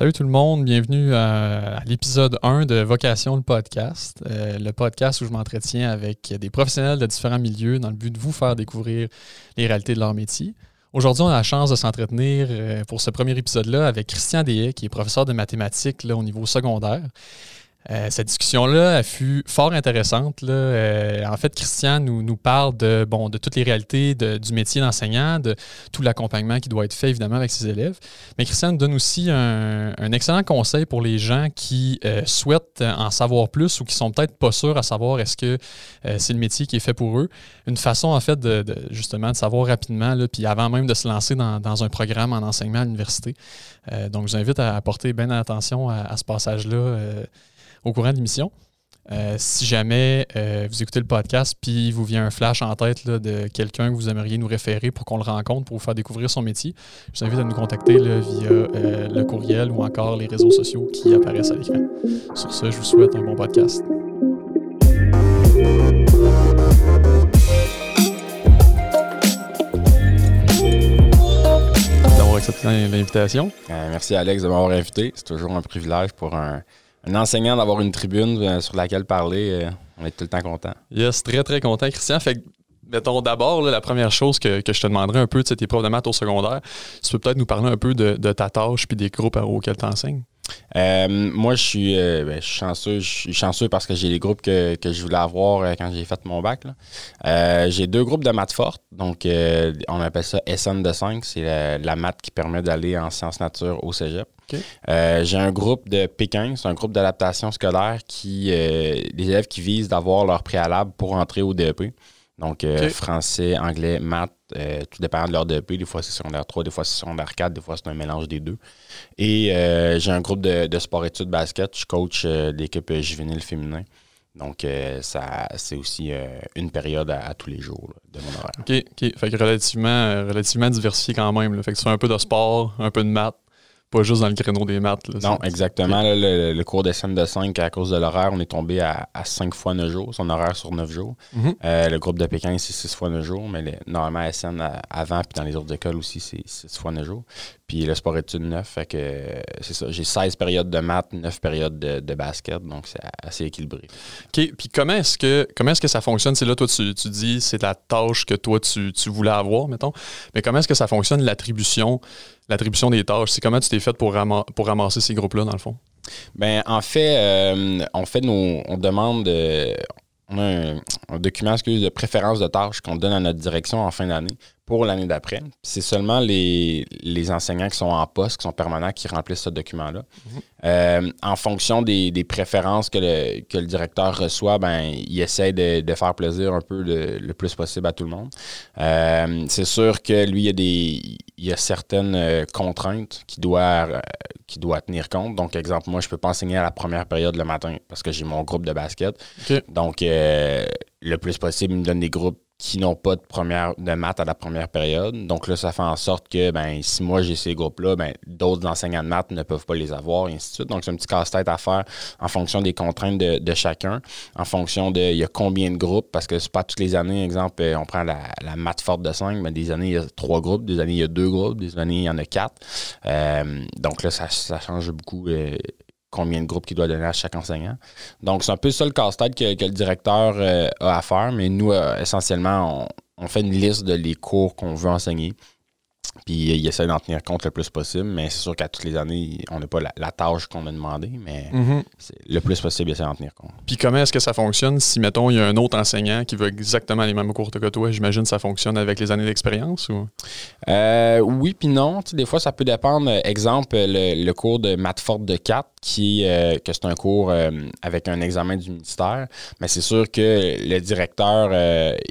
Salut tout le monde, bienvenue à, l'épisode 1 de Vocation le podcast, euh, le podcast où je m'entretiens avec des professionnels de différents milieux dans le but de vous faire découvrir les réalités de leur métier. Aujourd'hui, on a la chance de s'entretenir euh, pour ce premier épisode-là avec Christian Dehay, qui est professeur de mathématiques au niveau secondaire. Euh, cette discussion-là a fut fort intéressante. Euh, en fait, Christian nous, parle de, toutes les réalités du métier d'enseignant, de tout l'accompagnement qui doit être fait évidemment avec ses élèves. Mais Christian nous donne aussi un, excellent conseil pour les gens qui euh, souhaitent en savoir plus ou qui sont peut-être pas sûrs à savoir est-ce que c'est le métier qui est fait pour eux. Une façon en fait de, justement de savoir rapidement, puis avant même de se lancer dans, un programme en enseignement à l'université. donc, je vous invite à, porter bien attention à ce passage-là au courant de l'émission. Euh, si jamais euh, vous écoutez le podcast puis vous vient un flash en tête de quelqu'un que vous aimeriez nous référer pour qu'on le rencontre, pour vous faire découvrir son métier, je vous invite à nous contacter via euh, le courriel ou encore les réseaux sociaux qui apparaissent à l'écran. Sur ce, je vous souhaite un bon podcast. d'avoir accepté l'invitation. merci Alex de m'avoir invité. C'est toujours un privilège pour un, un enseignant d'avoir une tribune euh, sur laquelle parler, euh, on est tout le temps content. Yes, très, très content, Christian. Fait mettons, d'abord, la première chose que, je te demanderais un peu, tu sais, tes profs de maths au secondaire, tu peux peut-être nous parler un peu de, ta tâche puis des groupes auxquels tu enseignes? Euh, moi, je suis, ben, chanceux. Je suis chanceux parce que j'ai les groupes que, je voulais avoir quand j'ai fait mon bac. j'ai deux groupes de maths fortes. Donc, on appelle ça SN de 5. C'est la, la maths qui permet d'aller en sciences nature au cégep. Euh, j'ai un groupe de Pékin, c'est un groupe d'adaptation scolaire qui, euh, des élèves qui visent d'avoir leur préalable pour entrer au DEP. Donc, euh, français, anglais, maths, tout dépend de leur DEP. Des fois, c'est secondaire 3, des fois, c'est secondaire 4, des fois, c'est un mélange des deux. Et j'ai un groupe de, sport-études basket. Je coach l'équipe juvénile féminin. Donc, ça, c'est aussi une période à, tous les jours de mon horaire. OK, OK. Fait que relativement, relativement diversifié quand même. Fait que tu fais un peu de sport, un peu de maths, pas juste dans le créneau des maths. non, exactement. le, cours scènes de 5, à cause de l'horaire, on est tombé à, à 5 fois 9 jours, son horaire sur 9 jours. Mhm. Euh, le groupe de Pékin, c'est 6 fois 9 jours, mais normalement, à SN, avant, puis dans les autres écoles aussi, c'est 6 fois 9 jours. Puis le sport études 9, fait que c'est ça. J'ai 16 périodes de maths, 9 périodes de, basket, donc c'est assez équilibré. OK. Puis comment est-ce que comment est-ce que ça fonctionne? C'est là, toi, tu, tu dis c'est la tâche que toi, tu, tu voulais avoir, mettons. Mais comment est-ce que ça fonctionne, l'attribution? L'attribution des tâches. C'est comment tu t'es fait pour, pour ramasser ces groupes-là, dans le fond? Ben, en fait, euh, on demande, euh, un, document excuse, de préférence de tâches qu'on donne à notre direction en fin d'année pour l'année d'après. C'est seulement les, enseignants qui sont en poste, qui sont permanents, qui remplissent ce document-là. Euh, en fonction des, préférences que le, directeur reçoit, ben, il essaie de, faire plaisir un peu le, plus possible à tout le monde. C'est sûr que lui, il y a, des, il y a certaines euh, contraintes qu'il doit, qui doit tenir compte. Donc, exemple, moi, je ne peux pas enseigner à la première période le matin parce que j'ai mon groupe de basket. Donc, le plus possible, il me donne des groupes qui n'ont pas de première de maths à la première période. Donc là, ça fait en sorte que ben, si moi j'ai ces groupes-là, ben, d'autres enseignants de maths ne peuvent pas les avoir, et ainsi de suite. Donc c'est un petit casse-tête à faire en fonction des contraintes de, chacun, en fonction de il y a combien de groupes, parce que c'est pas toutes les années, exemple, on prend la, maths forte de 5, mais des années il y a trois groupes, des années il y a deux groupes, des années il y en a quatre. Euh, donc là, ça, ça change beaucoup. Euh, combien de groupes qu'il doit donner à chaque enseignant. Donc, c'est un peu ça le casse-tête que, le directeur euh, a à faire, mais nous, euh, essentiellement, on, on, fait une liste de les cours qu'on veut enseigner. Puis il essaie d'en tenir compte le plus possible, mais c'est sûr qu'à toutes les années, on n'a pas la, tâche qu'on a demandé, mais mhm. le plus possible, il essaie d'en tenir compte. Puis comment est-ce que ça fonctionne si, mettons, il y a un autre enseignant qui veut exactement les mêmes cours que toi? J'imagine que ça fonctionne avec les années d'expérience ou? Euh, oui, puis non. des fois, ça peut dépendre. Exemple, le, cours de maths forte de 4, qui, euh, que c'est un cours euh, avec un examen du ministère, mais c'est sûr que le directeur,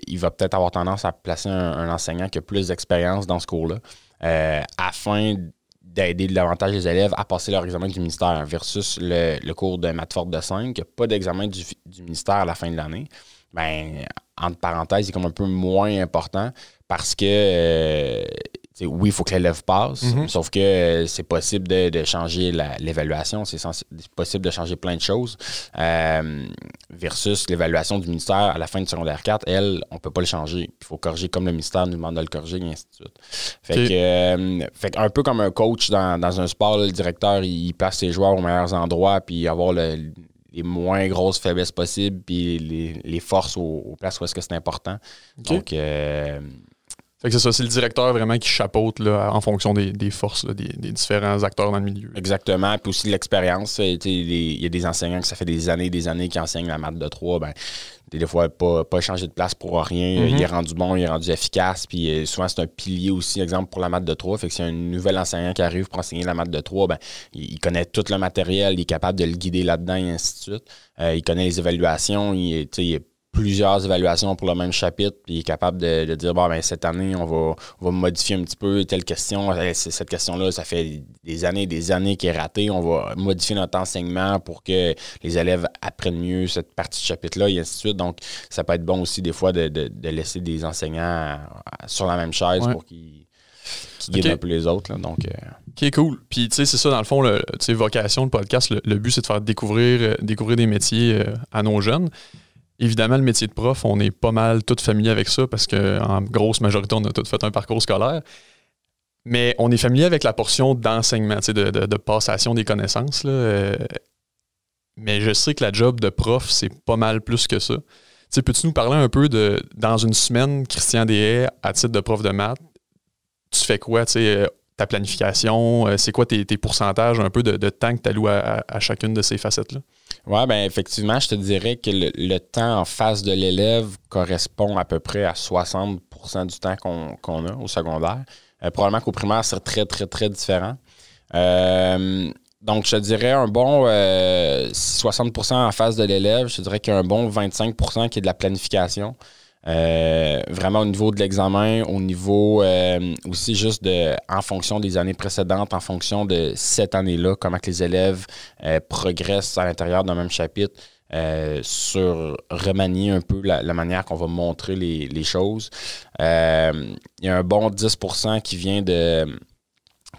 il va peut-être avoir tendance à placer un enseignant qui a plus d'expérience dans ce cours-là. Euh, afin d'aider davantage les élèves à passer leur examen du ministère versus le, cours de maths forte de 5, qui n'a pas d'examen du, ministère à la fin de l'année. Ben, entre parenthèses, c'est comme un peu moins important parce que oui, il faut que l'élève passe, Mhm. sauf que euh, c'est possible de, de changer l'évaluation, c'est possible de changer plein de choses. Euh, versus l'évaluation du ministère à la fin du secondaire 4, elle, on peut pas le changer. Il faut corriger comme le ministère nous demande de le corriger, et ainsi de suite. Fait que, euh, fait que un peu comme un coach dans, dans un sport, le directeur, il, il place ses joueurs aux meilleurs endroits, puis avoir le- les moins grosses faiblesses possibles, puis les, les forces aux, aux places où est-ce que c'est important. Donc, euh, Fait que c'est ça, c'est le directeur vraiment qui chapeaute là, en fonction des, des forces là, des, des différents acteurs dans le milieu. Exactement. Puis aussi de l'expérience. Euh, Il y a des enseignants que ça fait des années et des années qui enseignent la maths de 3. Ben, des fois, pas, pas changer de place pour rien. Mhm. Il est rendu bon, il est rendu efficace. Puis euh, souvent, c'est un pilier aussi, exemple, pour la maths de 3. Fait que si un nouvel enseignant qui arrive pour enseigner la maths de 3, ben, il, connaît tout le matériel, il est capable de le guider là-dedans et ainsi de suite. Euh, il connaît les évaluations, il, est- il plusieurs évaluations pour le même chapitre, puis il est capable de, de dire bon ben cette année on va, on va modifier un petit peu telle question, c- cette question-là, ça fait des années et des années qu'elle est ratée, on va modifier notre enseignement pour que les élèves apprennent mieux cette partie de chapitre-là, et ainsi de suite. Donc, ça peut être bon aussi des fois de, de- de laisser des enseignants sur la même chaise Ouais. pour qu'ils Ok. un peu les autres. là. Donc, euh, Ok, cool. Puis, tu sais, c'est ça, dans le fond, le, tu sais, vocation, le podcast, le, le but, c'est de faire découvrir, euh, découvrir des métiers euh, à nos jeunes. Évidemment, le métier de prof, on est pas mal tous familiers avec ça parce qu'en grosse majorité, on a tous fait un parcours scolaire. Mais on est familier avec la portion d'enseignement, de, de- passation des connaissances. Euh, mais je sais que la job de prof, c'est pas mal plus que ça. Tu sais, peux-tu nous parler un peu de, dans une semaine, Christian Deshaies, à titre de prof de maths, tu fais quoi, ta planification, euh, c'est quoi tes, pourcentages un peu de, temps que tu alloues à, chacune de ces facettes-là? Ouais, ben effectivement, je te dirais que le, temps en face de l'élève correspond à peu près à 60% du temps qu'on a au secondaire. Euh, probablement qu'au primaire, c'est très, très, très différent. Euh, donc, je te dirais un bon euh, 60% en face de l'élève. Je dirais qu'il y a un bon 25% qui est de la planification. Euh, vraiment au niveau de l'examen, au niveau euh, aussi juste de en fonction des années précédentes, en fonction de cette année-là, comment que les élèves euh, progressent à l'intérieur d'un même chapitre, euh, sur remanier un peu la, la manière qu'on va montrer les, les choses. Euh, Il y a un bon 10% qui vient de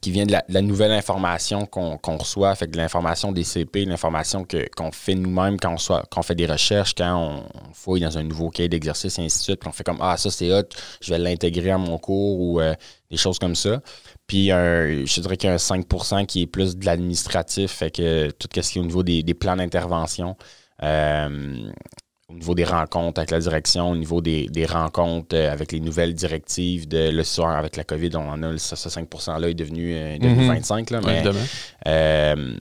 qui vient de la, nouvelle information qu'on reçoit, fait que de l'information des CP, l'information qu'on fait nous-mêmes quand on, quand on fait des recherches, quand on, fouille dans un nouveau cahier d'exercice et ainsi de suite, puis on fait comme Ah, ça c'est hot, je vais l'intégrer à mon cours ou euh, des choses comme ça. Puis je dirais qu'il y a un 5 qui est plus de l'administratif, fait que tout ce qui est au niveau des, des plans d'intervention. euh, au niveau des rencontres avec la direction, au niveau des, des rencontres euh, avec les nouvelles directives de le soir avec la COVID, on en a ce, ce 5 %-là est devenu, euh, devenu Mhm. 25 là, Ouais, mais euh,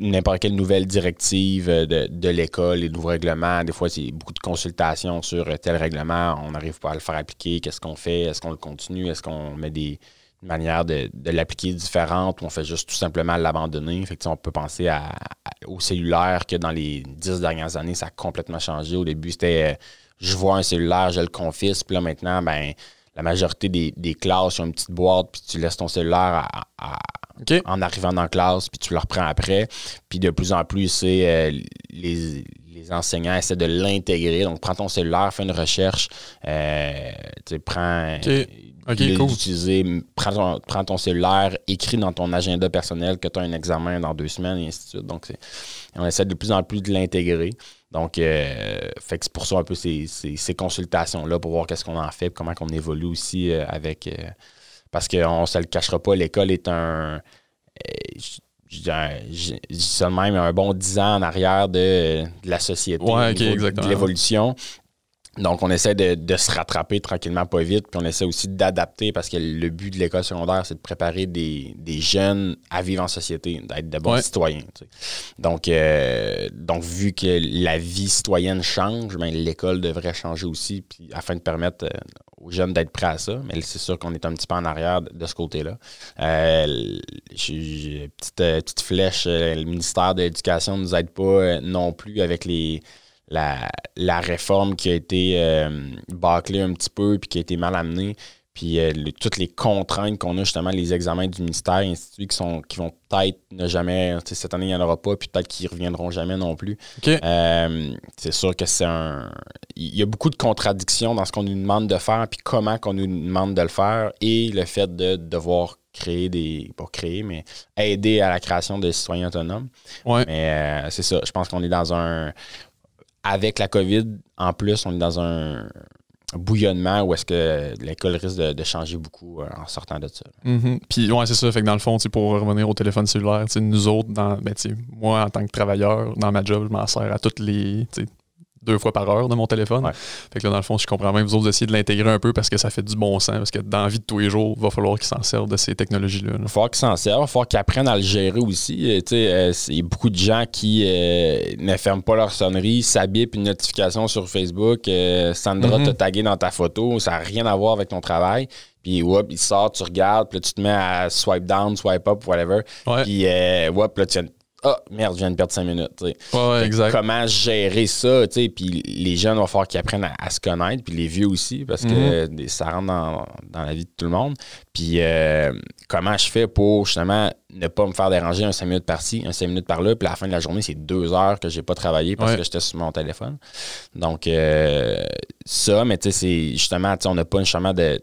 n'importe quelle nouvelle directive de, de l'école, les nouveaux règlements, des fois c'est beaucoup de consultations sur tel règlement, on n'arrive pas à le faire appliquer, qu'est-ce qu'on fait, est-ce qu'on le continue, est-ce qu'on met des manières de, de l'appliquer différentes ou on fait juste tout simplement l'abandonner. Fait que, on peut penser à, à- au cellulaire que dans les dix dernières années, ça a complètement changé. Au début, c'était euh, je vois un cellulaire, je le confisque, puis là maintenant, ben la majorité des, des classes ont une petite boîte, puis tu laisses ton cellulaire à- à, OK. en arrivant dans la classe, puis tu le reprends après. Puis de plus en plus, c'est euh, les, les enseignants essaient de l'intégrer. Donc, prends ton cellulaire, fais une recherche, euh, prends. OK. OK, l'utiliser, cool. utiliser, prends, ton, prends ton cellulaire, écris dans ton agenda personnel que tu as un examen dans deux semaines, et ainsi de suite. Donc, on essaie de plus en plus de l'intégrer. Donc, euh, fait que c'est pour ça un peu ces, ces- ces consultations-là pour voir qu'est-ce qu'on en fait, comment on évolue aussi euh, avec. euh, parce qu'on ne se le cachera pas, l'école est un. Je- dirais- je je dis ça de même, un bon 10 ans en arrière de, de la société, Ouais, au ok, niveau de- exactement. de l'évolution. Donc, on essaie de, de se rattraper tranquillement, pas vite, puis on essaie aussi d'adapter parce que le but de l'école secondaire, c'est de préparer des, des jeunes à vivre en société, d'être de bons Ouais. citoyens. tu sais. Donc, euh, donc, vu que la vie citoyenne change, ben, l'école devrait changer aussi, puis afin de permettre euh, aux jeunes d'être prêts à ça. Mais c'est sûr qu'on est un petit peu en arrière de, de ce côté-là. Euh, petite, euh, petite flèche, euh, le ministère de l'Éducation ne nous aide pas non plus avec les la, la réforme qui a été euh, bâclée un petit peu puis qui a été mal amenée. puis euh, le- toutes les contraintes qu'on a, justement, les examens du ministère, et ainsi de suite, qui, sont, qui vont peut-être ne jamais, cette année, il n'y en aura pas, puis peut-être qu'ils ne reviendront jamais non plus. Euh, c'est sûr que c'est un. Il y a beaucoup de contradictions dans ce qu'on nous demande de faire, puis comment qu'on nous demande de le faire, et le fait de devoir créer des. Pas créer, mais aider à la création de citoyens autonomes. Ouais. Mais euh, c'est ça. Je pense qu'on est dans un. Avec la COVID, en plus, on est dans un bouillonnement où est-ce que l'école risque de, changer beaucoup euh, en sortant de ça. Mhm. Puis, ouais, c'est ça. Fait que dans le fond, pour revenir au téléphone cellulaire, nous autres, dans, ben, moi, en tant que travailleur, dans ma job, je m'en sers à toutes les. Deux fois par heure de mon téléphone. Ouais. Fait que là, dans le fond, je comprends même vous autres essayer de l'intégrer un peu parce que ça fait du bon sens. Parce que dans la vie de tous les jours, il va falloir qu'ils s'en servent de ces technologies-là. là. Il va falloir qu'ils s'en servent, il va falloir qu'ils apprennent à le gérer aussi. Euh, euh, il y a beaucoup de gens qui euh, ne ferment pas leur sonnerie, s'habillent une notification sur Facebook. euh, Sandra Mhm. t'a tagué dans ta photo, ça n'a rien à voir avec ton travail. Puis, whoop, il sort, tu regardes, puis là, tu te mets à swipe down, swipe up, whatever. Ouais, Puis, euh, whoop, là, tu. Ah, merde, je viens de perdre 5 minutes. ouais, exact. Comment gérer ça, puis les jeunes, va falloir qu'ils apprennent à, à se connaître, puis les vieux aussi, parce que Mhm. ça rentre dans, dans la vie de tout le monde. Puis euh, comment je fais pour justement ne pas me faire déranger un 5 minutes par-ci, un 5 minutes par-là, puis à la fin de la journée, c'est deux heures que j'ai pas travaillé parce Ouais. que j'étais sur mon téléphone. Donc, euh, ça, mais tu sais, c'est justement, tu sais, on n'a pas nécessairement de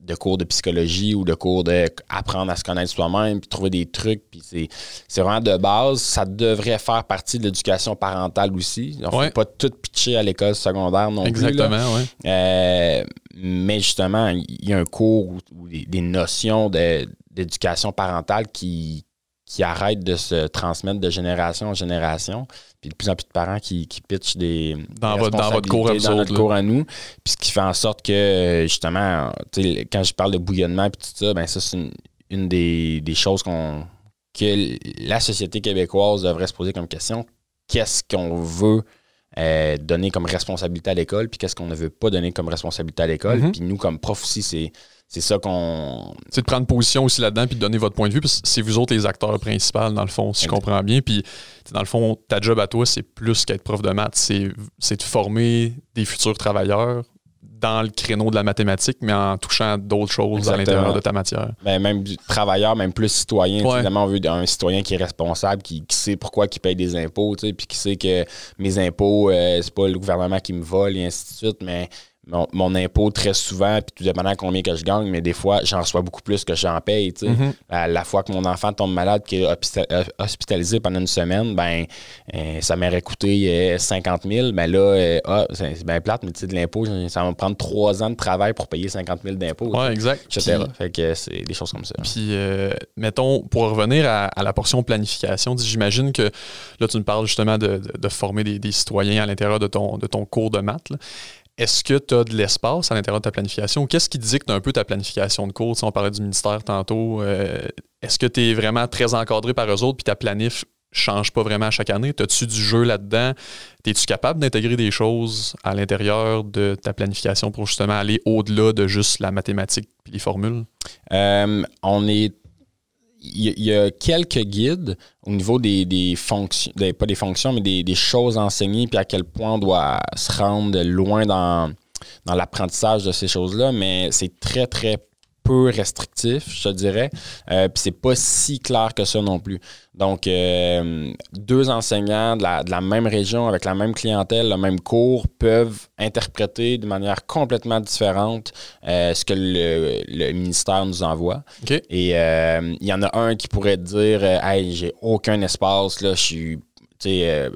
de cours de psychologie ou de cours d'apprendre à se connaître soi-même, puis trouver des trucs, puis c'est, c'est vraiment de base. Ça devrait faire partie de l'éducation parentale aussi. Il ne Ouais. pas tout pitcher à l'école secondaire non plus. là. Exactement. Euh, mais justement, il y a un cours ou, ou des, des notions de- d'éducation parentale qui, qui arrêtent de se transmettre de génération en génération. Puis de plus en plus de parents qui, qui pitchent des Dans des votre- dans votre cours dans notre cours à nous. Puis ce qui fait en sorte que, justement, quand je parle de bouillonnement puis tout ça, ben ça, c'est une, une des, des choses qu'on que la société québécoise devrait se poser comme question. Qu'est-ce qu'on veut euh, donner comme responsabilité à l'école, puis qu'est-ce qu'on ne veut pas donner comme responsabilité à l'école. Mhm. Puis nous, comme prof aussi, c'est, c'est ça qu'on. C'est de prendre position aussi là-dedans puis de donner votre point de vue. C'est vous autres les acteurs principaux, dans le fond, si je Exact. comprends bien. Puis, dans le fond, ta job à toi, c'est plus qu'être prof de maths. C'est c'est de former des futurs travailleurs dans le créneau de la mathématique, mais en touchant d'autres choses à Exactement. l'intérieur de ta matière. Ben, même du travailleur, même plus citoyen. Ouais. Évidemment, on veut un citoyen qui est responsable, qui, qui sait pourquoi il paye des impôts, tu sais, puis qui sait que mes impôts, euh, c'est pas le gouvernement qui me vole et ainsi de suite, mais mon, mon impôt très souvent, puis tout dépendant combien que je gagne, mais des fois, j'en reçois beaucoup plus que j'en paye. Mhm. la, la fois que mon enfant tombe malade, qui est euh, hospitalisé pendant une semaine, ben euh, ça m'aurait coûté euh, 50 000. Ben là, euh, ah, c'est bien plate, mais tu sais, de l'impôt, ça va me prendre trois ans de travail pour payer 50 000 d'impôts. Ouais, exact. etc. Puis- Fait que c'est des choses comme ça. Puis, euh, mettons, pour revenir à, à la portion planification, j'imagine que là, tu me parles justement de, de- de former des, des citoyens à l'intérieur de ton, de ton cours de maths. là. Est-ce que tu as de l'espace à l'intérieur de ta planification? Qu'est-ce qui dicte un peu ta planification de cours? Sais, on parlait du ministère tantôt. euh, Est-ce que tu es vraiment très encadré par eux autres puis ta planif change pas vraiment chaque année? As-tu du jeu là-dedans? Es-tu capable d'intégrer des choses à l'intérieur de ta planification pour justement aller au-delà de juste la mathématique et les formules? Euh, on est. Il y, a- quelques guides au niveau des, des fonctions, des- pas des fonctions, mais des, des choses enseignées, puis à quel point on doit se rendre loin dans, dans l'apprentissage de ces choses-là, mais c'est très, très peu restrictif, je te dirais. Euh, puis c'est pas si clair que ça non plus. Donc, euh, deux enseignants de la, de la même région, avec la même clientèle, le même cours, peuvent interpréter de manière complètement différente euh, ce que le, le ministère nous envoie. Et il y en a un qui pourrait dire Hey, j'ai aucun espace, là, je suis tu sais,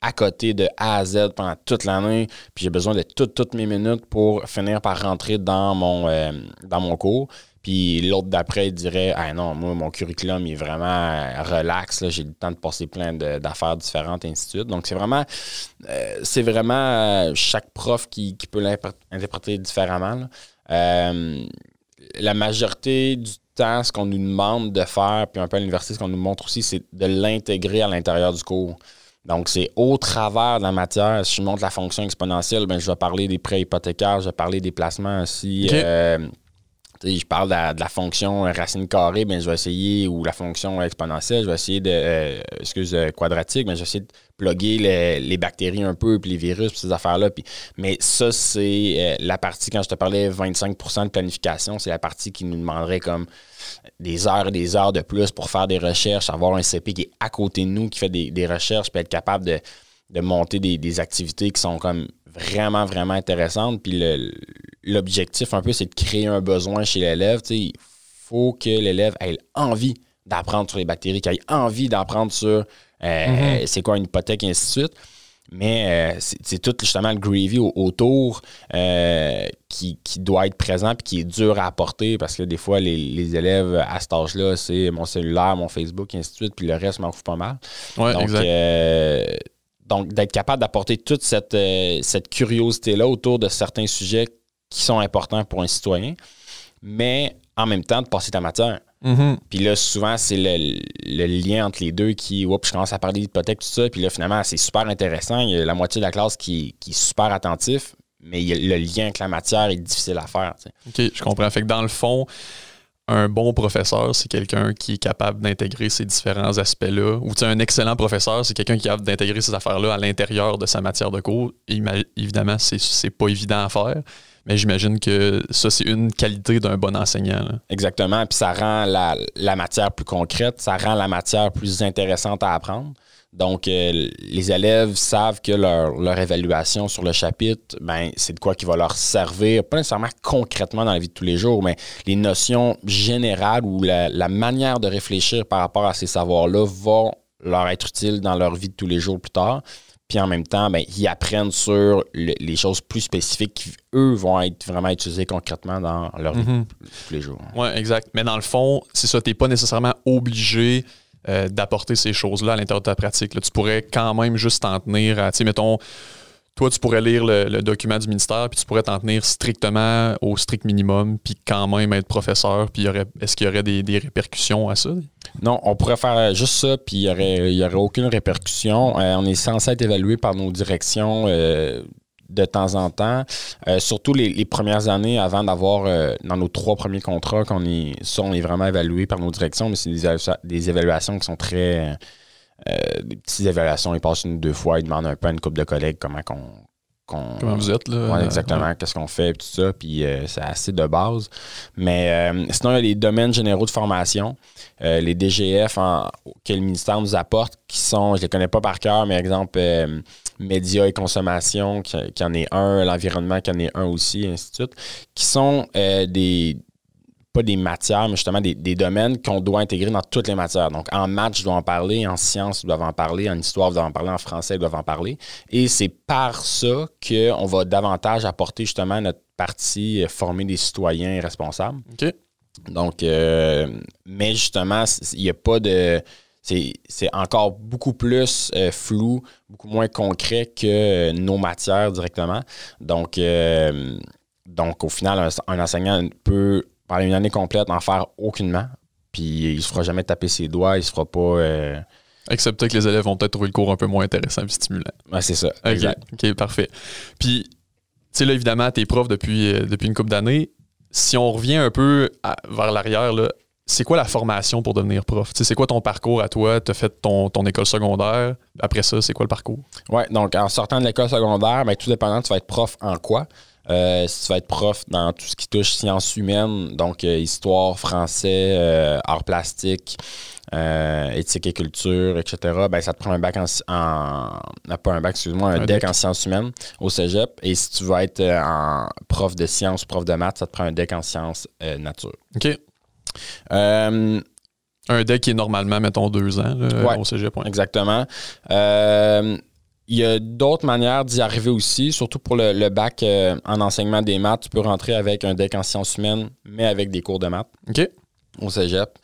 à côté de A à Z pendant toute l'année, puis j'ai besoin de toutes, toutes mes minutes pour finir par rentrer dans mon, euh, dans mon cours. Puis l'autre d'après, dirait Ah non, moi, mon curriculum il est vraiment euh, relax, j'ai le temps de passer plein d'affaires différentes, et ainsi de suite. Donc, c'est vraiment, euh, c'est vraiment chaque prof qui, qui peut l'interpréter différemment. la majorité du temps, ce qu'on nous demande de faire, puis un peu à l'université, ce qu'on nous montre aussi, c'est de l'intégrer à l'intérieur du cours. Donc, c'est au travers de la matière. Si je montre la fonction exponentielle, ben, je vais parler des prêts hypothécaires, je vais parler des placements aussi. Euh, je parle de la, fonction racine carrée, ben, je vais essayer, ou la fonction exponentielle, je vais essayer de, euh, excuse, euh, quadratique, mais je vais essayer de plugger les, bactéries un peu, puis les virus, puis ces affaires-là. Puis, mais ça, c'est euh, la partie, quand je te parlais 25% de planification, c'est la partie qui nous demanderait comme des heures et des heures de plus pour faire des recherches, avoir un CP qui est à côté de nous, qui fait des, recherches, puis être capable de, monter des, des, activités qui sont comme vraiment, vraiment intéressantes. Puis l'objectif, un peu, c'est de créer un besoin chez l'élève. Il faut que l'élève ait envie d'apprendre sur les bactéries, qu'il ait envie d'apprendre sur euh, mm-hmm. c'est quoi une hypothèque, et ainsi de suite. Mais euh, c'est tout justement le gravy autour euh, qui, doit être présent et qui est dur à apporter parce que des fois, les, élèves à cet âge-là, c'est mon cellulaire, mon Facebook, et ainsi de suite, puis le reste m'en fout pas mal. Ouais, Donc, donc, d'être capable d'apporter toute cette, euh, cette curiosité-là autour de certains sujets qui sont importants pour un citoyen, mais en même temps de passer ta matière. Mm-hmm. Puis là, souvent, c'est le, lien entre les deux qui, oups, je commence à parler d'hypothèque, tout ça. Puis là, finalement, c'est super intéressant. Il y a la moitié de la classe qui, qui est super attentif, mais le lien avec la matière est difficile à faire. OK, je comprends. Fait que dans le fond, un bon professeur, c'est quelqu'un qui est capable d'intégrer ces différents aspects-là. Ou un excellent professeur, c'est quelqu'un qui est capable d'intégrer ces affaires-là à l'intérieur de sa matière de cours. évidemment, c'est pas évident à faire. Mais j'imagine que ça, c'est une qualité d'un bon enseignant. Exactement. Puis ça rend la, la, matière plus concrète, ça rend la matière plus intéressante à apprendre. Donc, euh, les élèves savent que leur, évaluation sur le chapitre, ben, c'est de quoi qui va leur servir, pas nécessairement concrètement dans la vie de tous les jours, mais les notions générales ou la, manière de réfléchir par rapport à ces savoirs-là vont leur être utiles dans leur vie de tous les jours plus tard. Puis en même temps, ben, ils apprennent sur les choses plus spécifiques qui, eux, vont être vraiment utilisées concrètement dans leur vie mm-hmm. de tous les jours. Oui, exact. Mais dans le fond, c'est ça, tu n'es pas nécessairement obligé euh, d'apporter ces choses-là à l'intérieur de ta pratique. tu pourrais quand même juste t'en tenir à, tu sais, mettons, toi, tu pourrais lire le, document du ministère, puis tu pourrais t'en tenir strictement au strict minimum, puis quand même être professeur, puis est-ce qu'il y aurait des, répercussions à ça? Non, on pourrait faire juste ça, puis il n'y aurait, aucune répercussion. Euh, on est censé être évalué par nos directions euh, de temps en temps. Euh, surtout les, premières années avant d'avoir euh, dans nos trois premiers contrats qu'on est ça on est vraiment évalué par nos directions mais c'est des, évaluations qui sont très euh, des petites évaluations ils passent une ou deux fois ils demandent un peu à une couple de collègues comment qu'on Comment vous êtes, là? Ouais, exactement. Qu'est-ce qu'on fait, tout ça. Puis c'est assez de base. Mais sinon, il y a les domaines généraux de formation, les DGF en, que le ministère nous apporte, qui sont, je ne les connais pas par cœur, mais exemple, médias et consommation, qui, en est un, l'environnement qui en est un aussi, et ainsi de suite, qui sont euh, des pas des matières, mais justement des, domaines qu'on doit intégrer dans toutes les matières. Donc, en maths, je dois en parler, en sciences, je dois en parler, en histoire, je dois en parler, en français, je dois en parler. Et c'est par ça qu'on va davantage apporter justement notre partie euh, former des citoyens responsables. OK. Donc, euh, mais justement, il n'y a pas de c'est encore beaucoup plus euh, flou, beaucoup moins concret que euh, nos matières directement. Donc, euh, donc au final, un, enseignant peut, pendant une année complète, n'en faire aucunement. Puis il ne se fera jamais taper ses doigts, il ne se fera pas. Excepté que les élèves vont peut-être trouver le cours un peu moins intéressant et stimulant. C'est ça. OK, parfait. Puis, tu sais, là, évidemment, tu es prof depuis, depuis une couple d'années. Si on revient un peu vers l'arrière, là, c'est quoi la formation pour devenir prof? c'est quoi ton parcours à toi? Tu as fait ton, école secondaire? Après ça, c'est quoi le parcours? Oui, donc en sortant de l'école secondaire, ben, tout dépendant, tu vas être prof en quoi? Euh, si tu vas être prof dans tout ce qui touche sciences humaines, donc euh, histoire, français, euh, art plastique, éthique et culture, etc., ben, ça te prend un bac en, en pas un bac, excuse-moi, un, deck, en sciences humaines au cégep. Et si tu vas être en prof de sciences, prof de maths, ça te prend un deck en sciences nature. OK. Euh, un deck qui est normalement, mettons, deux ans au cégep. Exactement. Euh, il y a d'autres manières d'y arriver aussi, surtout pour le, bac euh, en enseignement des maths. Tu peux rentrer avec un deck en sciences humaines, mais avec des cours de maths OK. au cégep.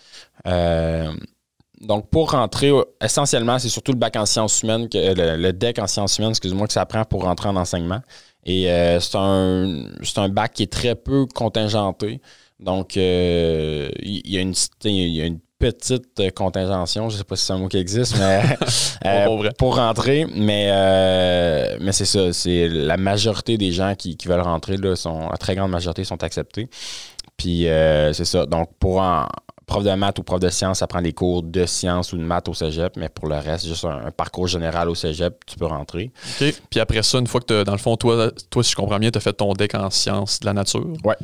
donc, pour rentrer, essentiellement, c'est surtout le bac en sciences humaines, que, le, deck en sciences humaines, excuse-moi, que ça prend pour rentrer en enseignement. Et c'est un, un bac qui est très peu contingenté. Donc, euh, il y, a une, petite contingention, je ne sais pas si c'est un mot qui existe, mais euh, pour rentrer, mais, euh, mais c'est ça, c'est la majorité des gens qui, veulent rentrer, là, sont, la très grande majorité sont acceptés. Puis euh, c'est ça. Donc, pour un prof de maths ou prof de sciences, ça prend des cours de sciences ou de maths au cégep, mais pour le reste, juste un, un parcours général au cégep, tu peux rentrer. OK. Puis après ça, une fois que, dans le fond, toi, toi, si je comprends bien, tu as fait ton deck en sciences de la nature. Ouais.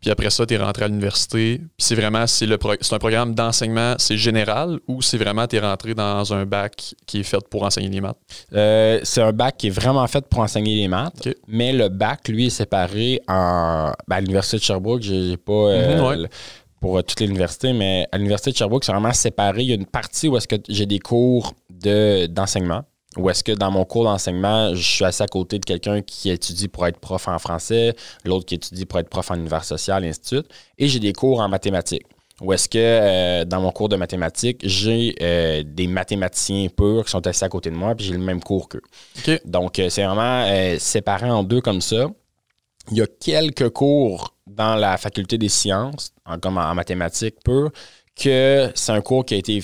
Puis après ça, tu es rentré à l'université. Puis c'est vraiment, c'est, le pro- c'est un programme d'enseignement, c'est général ou c'est vraiment, tu es rentré dans un bac qui est fait pour enseigner les maths? Euh, c'est un bac qui est vraiment fait pour enseigner les maths, mais le bac, lui, est séparé en. ben, à l'Université de Sherbrooke, j'ai pas. euh, Mhm, ouais. le- pour euh, toutes les universités, mais à l'Université de Sherbrooke, c'est vraiment séparé. Il y a une partie où est-ce que j'ai des cours de, d'enseignement, où est-ce que dans mon cours d'enseignement, je suis assis à côté de quelqu'un qui étudie pour être prof en français, l'autre qui étudie pour être prof en univers social, et ainsi de suite. Et j'ai des cours en mathématiques. Où est-ce que euh, dans mon cours de mathématiques, j'ai euh, des mathématiciens purs qui sont assis à côté de moi, puis j'ai le même cours qu'eux. Donc, euh, c'est vraiment séparé en deux comme ça. Il y a quelques cours dans la faculté des sciences, en, comme en, en mathématiques pures, que c'est un cours qui a été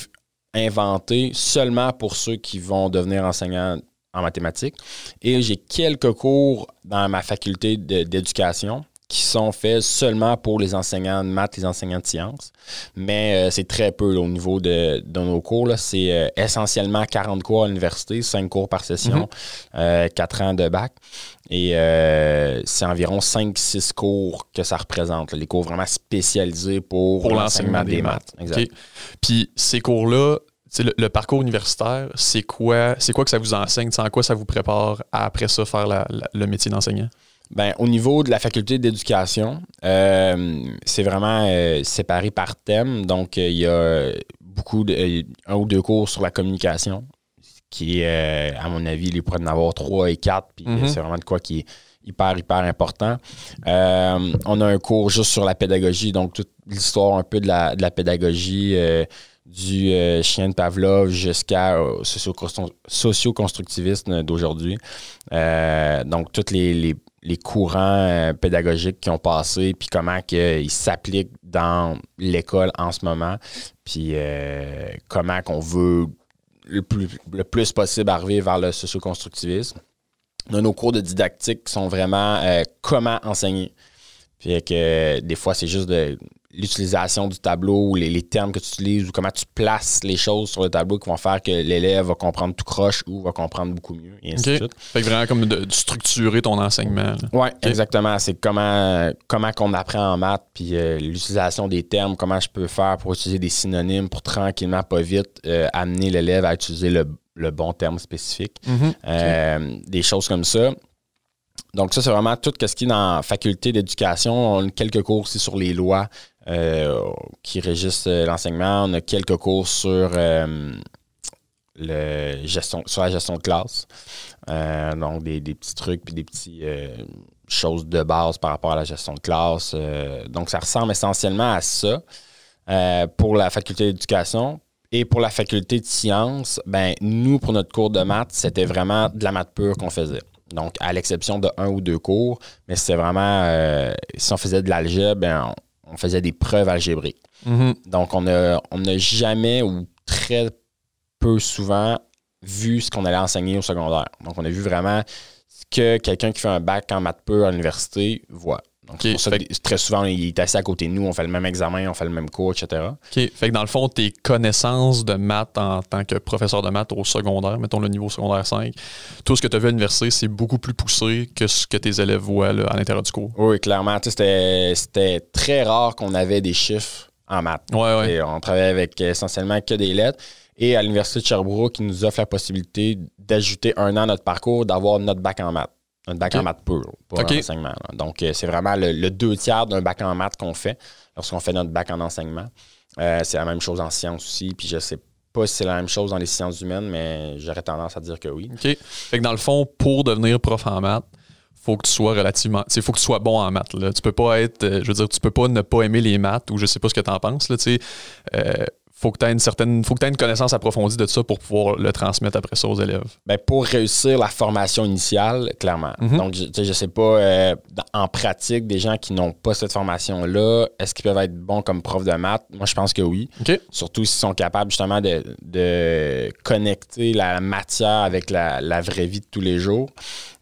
inventé seulement pour ceux qui vont devenir enseignants en mathématiques. Et j'ai quelques cours dans ma faculté d'éducation qui sont faits seulement pour les enseignants de maths, les enseignants de sciences. Mais euh, c'est très peu là, au niveau de, de nos cours. là. C'est euh, essentiellement 40 cours à l'université, 5 cours par session, euh, 4 ans de bac. Et euh, c'est environ 5-6 cours que ça représente. là, les cours vraiment spécialisés pour, Pour l'enseignement des, maths. Exact. Puis ces cours-là, le, le parcours universitaire, c'est quoi, c'est quoi que ça vous enseigne? Sais, En quoi ça vous prépare à, après ça, faire la- la- le métier d'enseignant? Ben, au niveau de la faculté d'éducation, euh, c'est vraiment euh, séparé par thème. Donc, euh, il y a beaucoup de un ou deux cours sur la communication, qui est, à mon avis, il pourrait en avoir trois et quatre. Puis Mhm. c'est vraiment de quoi qui est hyper, hyper important. Euh, on a un cours juste sur la pédagogie, donc toute l'histoire un peu de la, de la pédagogie. euh, du euh, chien de Pavlov jusqu'à socio- socio-constructivisme d'aujourd'hui. Donc, tous les, les- les courants euh, pédagogiques qui ont passé, puis comment que ils s'appliquent dans l'école en ce moment, puis euh, comment qu'on veut le plus, le plus possible arriver vers le socio-constructivisme. On a nos cours de didactique sont vraiment euh, comment enseigner. Puis que euh, des fois, c'est juste de l'utilisation du tableau ou les, les termes que tu utilises ou comment tu places les choses sur le tableau qui vont faire que l'élève va comprendre tout croche ou va comprendre beaucoup mieux, et ainsi de suite. Fait que vraiment comme de, de structurer ton enseignement. Oui, exactement. C'est comment, comment qu'on apprend en maths, puis euh, l'utilisation des termes, comment je peux faire pour utiliser des synonymes pour tranquillement, pas vite, euh, amener l'élève à utiliser le, le bon terme spécifique. Euh, Des choses comme ça. Donc, ça, c'est vraiment tout ce qui est dans la faculté d'éducation. On a quelques cours aussi sur les lois qui régissent euh, l'enseignement. On a quelques cours sur, euh, la gestion de classe. Euh, donc, des, petits trucs puis des petites choses de base par rapport à la gestion de classe. Euh, donc, ça ressemble essentiellement à ça euh, pour la faculté d'éducation. Et pour la faculté de sciences, ben, nous, pour notre cours de maths, c'était vraiment de la maths pure qu'on faisait. Donc, à l'exception de un ou deux cours, mais c'était vraiment, euh, si on faisait de l'algèbre, ben, on, faisait des preuves algébriques. Mhm. Donc, on n'a on n'a jamais ou très peu souvent vu ce qu'on allait enseigner au secondaire. Donc, on a vu vraiment ce que quelqu'un qui fait un bac en maths pure à l'université voit. Donc, c'est pour ça que très souvent, il est assis à côté de nous, on fait le même examen, on fait le même cours, etc. OK. Fait que dans le fond, tes connaissances de maths en tant que professeur de maths au secondaire, mettons le niveau secondaire 5, tout ce que tu as vu à l'université, c'est beaucoup plus poussé que ce que tes élèves voient là, à l'intérieur du cours. Oui, clairement. C'était très rare qu'on avait des chiffres en maths. Ouais, ouais. Et on travaillait avec euh, essentiellement que des lettres. Et à l'Université de Sherbrooke, ils nous offre la possibilité d'ajouter un an à notre parcours, d'avoir notre bac en maths. Notre bac en maths pur pour Ok. l'enseignement. là. Donc, euh, c'est vraiment le, le deux tiers d'un bac en maths qu'on fait lorsqu'on fait notre bac en enseignement. Euh, c'est la même chose en sciences aussi. Puis je sais pas si c'est la même chose dans les sciences humaines, mais j'aurais tendance à dire que oui. OK. Fait que dans le fond, pour devenir prof en maths, faut que tu sois relativement. Il faut que tu sois bon en maths. Là. Tu peux pas être. euh, je veux dire, tu peux pas ne pas aimer les maths ou je sais pas ce que tu en penses. Là. Euh, faut que tu aies une certaine. Faut que une connaissance approfondie de ça pour pouvoir le transmettre après ça aux élèves. Ben, pour réussir la formation initiale, clairement. Mhm. Donc, je, je sais pas, euh, en pratique, des gens qui n'ont pas cette formation-là, est-ce qu'ils peuvent être bons comme profs de maths? Moi, je pense que oui. Surtout s'ils sont capables justement de, de connecter la matière avec la, la vraie vie de tous les jours.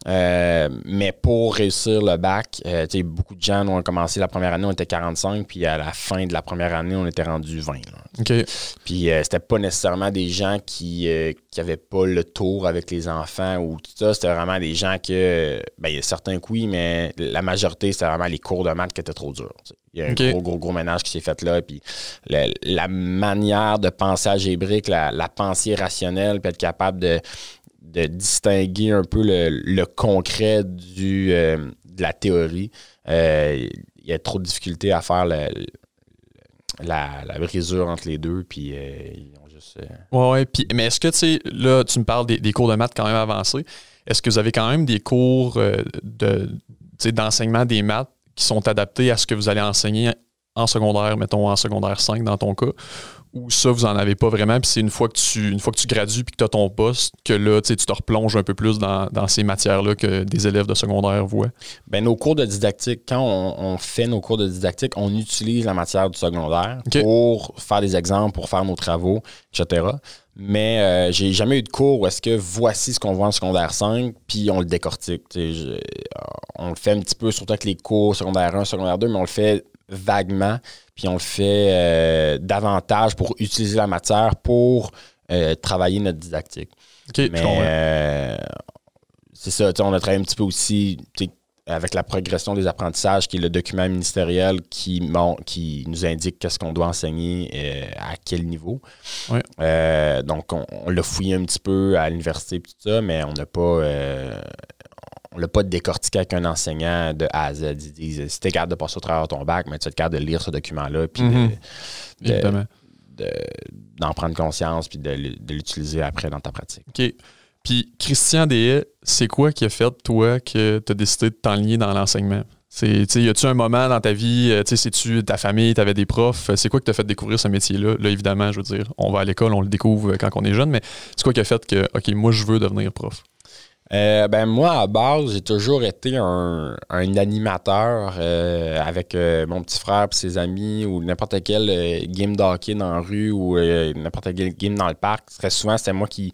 Euh, mais pour réussir le bac, euh, beaucoup de gens ont commencé la première année, on était 45, puis à la fin de la première année, on était rendu 20. là. OK. Puis euh, c'était pas nécessairement des gens qui, euh, qui avaient pas le tour avec les enfants ou tout ça. C'était vraiment des gens que, ben, il y a certains que oui, mais la majorité, c'était vraiment les cours de maths qui étaient trop durs. Il y a un gros, gros, gros ménage qui s'est fait là. Puis la manière de penser algébrique, la, la pensée rationnelle, puis être capable de, de distinguer un peu le, le concret du, euh, de la théorie. Euh, il y a trop de difficultés à faire le- la, la brisure entre les deux, puis euh, ils ont juste. Ouais, ouais. Puis, mais est-ce que, tu sais, là, tu me parles des, des cours de maths quand même avancés. Est-ce que vous avez quand même des cours d'enseignement des maths qui sont adaptés à ce que vous allez enseigner en secondaire, mettons en secondaire 5 dans ton cas, ou ça, vous en avez pas vraiment, puis c'est une fois que tu une fois que tu gradues puis que tu as ton poste, que là, tu te replonges un peu plus dans, dans ces matières-là que des élèves de secondaire voient. Ben, nos cours de didactique, quand on, on fait nos cours de didactique, on utilise la matière du secondaire pour faire des exemples, pour faire nos travaux, etc. Mais euh, j'ai jamais eu de cours où est-ce que voici ce qu'on voit en secondaire 5, puis on le décortique. Je- euh, on le fait un petit peu, surtout avec les cours secondaire 1, secondaire 2, mais on le fait vaguement, puis on le fait euh, davantage pour utiliser la matière pour euh, travailler notre didactique. Mais euh, c'est ça, on a travaillé un petit peu aussi avec la progression des apprentissages, qui est le document ministériel qui, nous indique qu'est-ce qu'on doit enseigner à quel niveau. Euh, donc, on, on l'a fouillé un petit peu à l'université et tout ça, mais on n'a pas. On l'a pas décortiqué avec un enseignant de A à Z. Ils disent si t'es capable de passer au travers de ton bac, mais tu es capable de lire ce document-là puis Mhm. de- Évidemment. de- d'en prendre conscience puis de, l'utiliser après dans ta pratique. OK. Puis, Christian Deshaies, c'est quoi qui a fait, toi, que tu as décidé de t'enligner dans l'enseignement? Tu y a-tu un moment dans ta vie, euh, tu sais, c'est-tu ta famille, t'avais des profs, c'est quoi qui t'a fait découvrir ce métier-là? Là, évidemment, je veux dire, on va à l'école, on le découvre quand on est jeune, mais c'est quoi qui a fait que, OK, moi, je veux devenir prof? Euh, ben moi, à base, j'ai toujours été un, animateur euh, avec euh, mon petit frère et ses amis ou n'importe quel game de hockey dans la rue ou n'importe quel game dans le parc. Très souvent, c'était moi qui,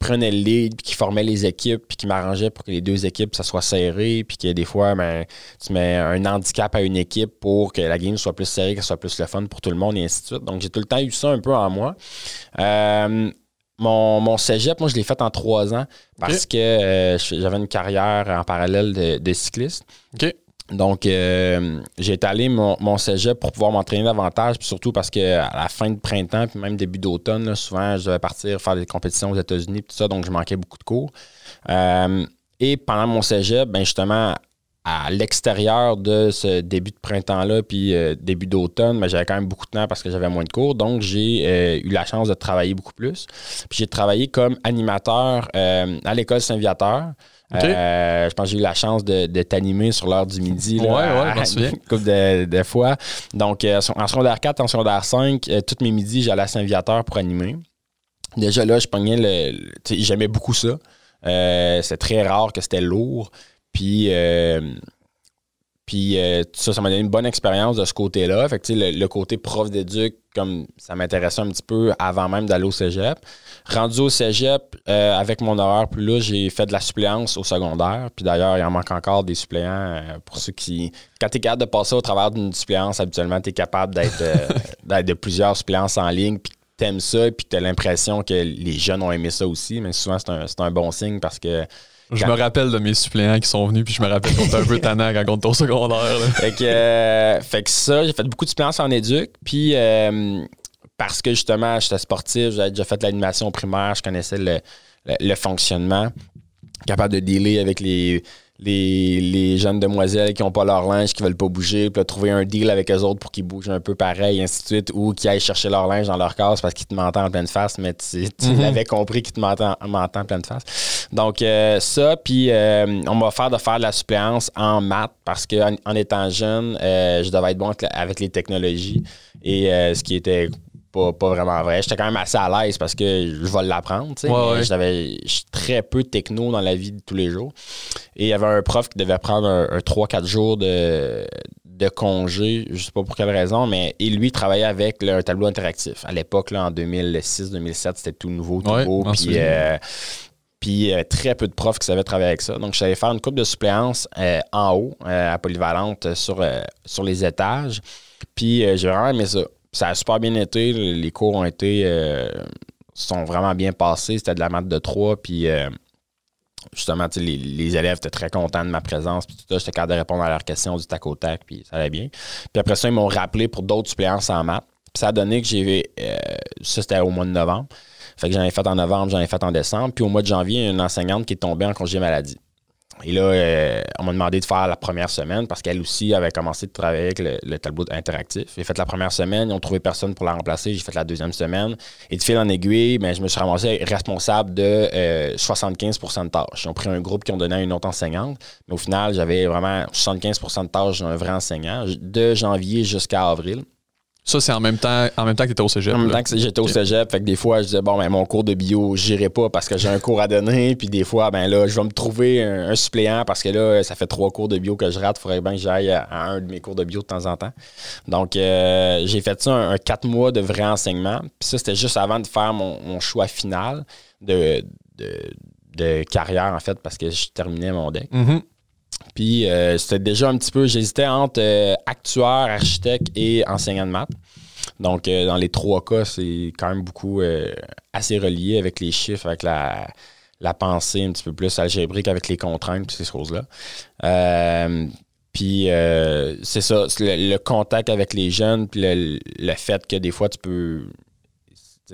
prenais le lead, puis qui formait les équipes, puis qui m'arrangeait pour que les deux équipes, ça soit serré, puis que des fois, ben, tu mets un handicap à une équipe pour que la game soit plus serrée, que ce soit plus le fun pour tout le monde, et ainsi de suite. Donc, j'ai tout le temps eu ça un peu en moi. Mon, mon cégep, moi, je l'ai fait en trois ans parce que euh, j'avais une carrière en parallèle de, de cycliste. OK. Donc, euh, j'ai étalé mon, mon cégep pour pouvoir m'entraîner davantage, puis surtout parce que à la fin de printemps, puis même début d'automne, là, souvent, je devais partir faire des compétitions aux États-Unis, tout ça, donc je manquais beaucoup de cours. Euh, et pendant mon cégep, ben justement, à l'extérieur de ce début de printemps-là, puis euh, début d'automne, ben, j'avais quand même beaucoup de temps parce que j'avais moins de cours. Donc, j'ai euh, eu la chance de travailler beaucoup plus. Puis, j'ai travaillé comme animateur euh, à l'école Saint-Viateur. Je pense que j'ai eu la chance de, de t'animer sur l'heure du midi. là, Ouais, ouais, à- je m'en souviens. une couple de, de fois. Donc, en secondaire 4, en secondaire 5, euh, tous mes midis, j'allais à Saint-Viateur pour animer. Déjà là, je pognais le. J'aimais beaucoup ça. C'est très rare que c'était lourd. Puis, euh, puis euh, ça, ça m'a donné une bonne expérience de ce côté-là. Fait que, tu sais, le, le côté prof d'éduc, comme ça m'intéressait un petit peu avant même d'aller au cégep. Rendu au cégep, euh, avec mon horaire plus là, j'ai fait de la suppléance au secondaire. Puis d'ailleurs, il en manque encore des suppléants pour ceux qui. Quand tu es capable de passer au travers d'une suppléance, habituellement, tu es capable d'être de plusieurs suppléances en ligne. Puis t'aimes ça, puis t'as l'impression que les jeunes ont aimé ça aussi. Mais souvent, c'est un, c'est un bon signe parce que Je me rappelle de mes suppléants qui sont venus, puis je me rappelle qu'on était un peu tannant quand on était au secondaire. fait que, euh, fait que ça, j'ai fait beaucoup de suppléances en éduc. Puis euh, parce que justement, j'étais sportif, j'avais déjà fait l'animation primaire, je connaissais le, le- le fonctionnement, capable de dealer avec les, les, les jeunes demoiselles qui n'ont pas leur linge, qui veulent pas bouger, puis là, trouver un deal avec eux autres pour qu'ils bougent un peu pareil, ainsi de suite, ou qui aillent chercher leur linge dans leur case parce qu'ils te mentent en pleine face, mais tu, tu Mhm. l'avais compris qu'ils te mentent en, mentent en pleine face. Donc, euh, ça, puis euh, on m'a offert de faire de la suppléance en maths parce qu'en en étant jeune, euh, je devais être bon avec les technologies et euh, ce qui était pas, pas vraiment vrai. J'étais quand même assez à l'aise parce que je vais l'apprendre, Ouais, ouais. j'avais je suis très peu techno dans la vie de tous les jours. Et il y avait un prof qui devait prendre un, un 3-4 jours de, de congé, je sais pas pour quelle raison, mais et lui travaillait avec là, un tableau interactif. À l'époque, en 2006-2007, c'était tout nouveau, tout Ouais, beau. Puis euh, Puis euh, très peu de profs qui savaient travailler avec ça. Donc, je savais faire une coupe de suppléance euh, en haut, à polyvalente, sur, sur les étages. Puis j'ai vraiment aimé ça. Ça a super bien été. Les cours ont été sont vraiment bien passés. C'était de la maths de 3. Puis justement, les, les, élèves étaient très contents de ma présence. Puis tout ça, j'étais capable de répondre à leurs questions du tac au tac. Puis ça allait bien. Puis après ça, ils m'ont rappelé pour d'autres suppléances en maths. Puis ça a donné que j'ai. ça, c'était au mois de novembre. Fait que j'en ai fait en novembre, j'en ai fait en décembre. Puis au mois de janvier, une enseignante qui est tombée en congé maladie. Et là, euh, on m'a demandé de faire la première semaine parce qu'elle aussi avait commencé de travailler avec le, tableau interactif. J'ai fait la première semaine, ils ont trouvé personne pour la remplacer. J'ai fait la deuxième semaine. Et de fil en aiguille, ben, je me suis ramassé responsable de 75% euh, de tâches. Ils ont pris un groupe qui ont donné à une autre enseignante. Mais au final, j'avais vraiment 75% de tâches d'un vrai enseignant de janvier jusqu'à avril. Ça, c'est en même temps, en même temps que tu étais au cégep. En même temps que j'étais au cégep. Fait que des fois, je disais, bon, ben, mon cours de bio, j'irai pas parce que j'ai un cours à donner. Puis des fois, ben là, je vais me trouver un, suppléant parce que là, ça fait trois cours de bio que je rate. Il faudrait bien que j'aille à, un de mes cours de bio de temps en temps. Donc, euh, j'ai fait ça un, quatre mois de vrai enseignement. Puis ça, c'était juste avant de faire mon, choix final de, de, carrière, en fait, parce que je terminais mon deck. Mm-hmm. Puis euh, c'était déjà un petit peu, j'hésitais entre euh, actuaire, architecte et enseignant de maths. Donc, euh, dans les trois cas, c'est quand même beaucoup assez relié avec les chiffres, avec la, pensée un petit peu plus algébrique, avec les contraintes, puis ces choses-là. puis c'est ça, le, contact avec les jeunes, puis le, fait que des fois, tu peux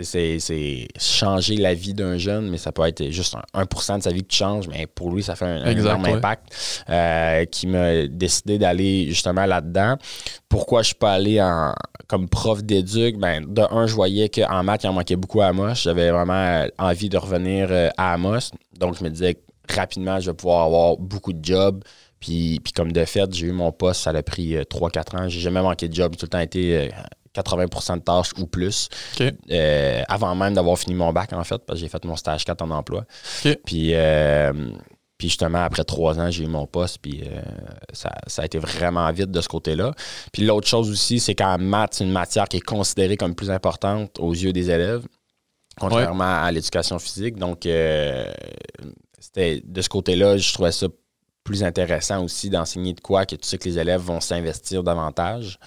c'est changer la vie d'un jeune, mais ça peut être juste 1%, de sa vie qui change, mais pour lui, ça fait un, énorme impact euh, qui m'a décidé d'aller justement là-dedans. Pourquoi je suis pas allé en, comme prof d'éduc? Ben, de un, je voyais qu'en maths, il en manquait beaucoup à Amos. J'avais vraiment envie de revenir euh, à Amos. Donc, je me disais rapidement, je vais pouvoir avoir beaucoup de jobs. Puis, puis comme de fait, j'ai eu mon poste, ça a pris 3-4 euh, ans. J'ai jamais manqué de job. J'ai tout le temps été 80% de tâches ou plus. Euh, avant même d'avoir fini mon bac, en fait, parce que j'ai fait mon stage 4 en emploi. Puis, euh, puis justement, après trois ans, j'ai eu mon poste, puis euh, ça, a été vraiment vite de ce côté-là. Puis l'autre chose aussi, c'est qu'en maths, c'est une matière qui est considérée comme plus importante aux yeux des élèves, contrairement à l'éducation physique. Donc, c'était de ce côté-là, je trouvais ça plus intéressant aussi d'enseigner de quoi que tu sais que les élèves vont s'investir davantage.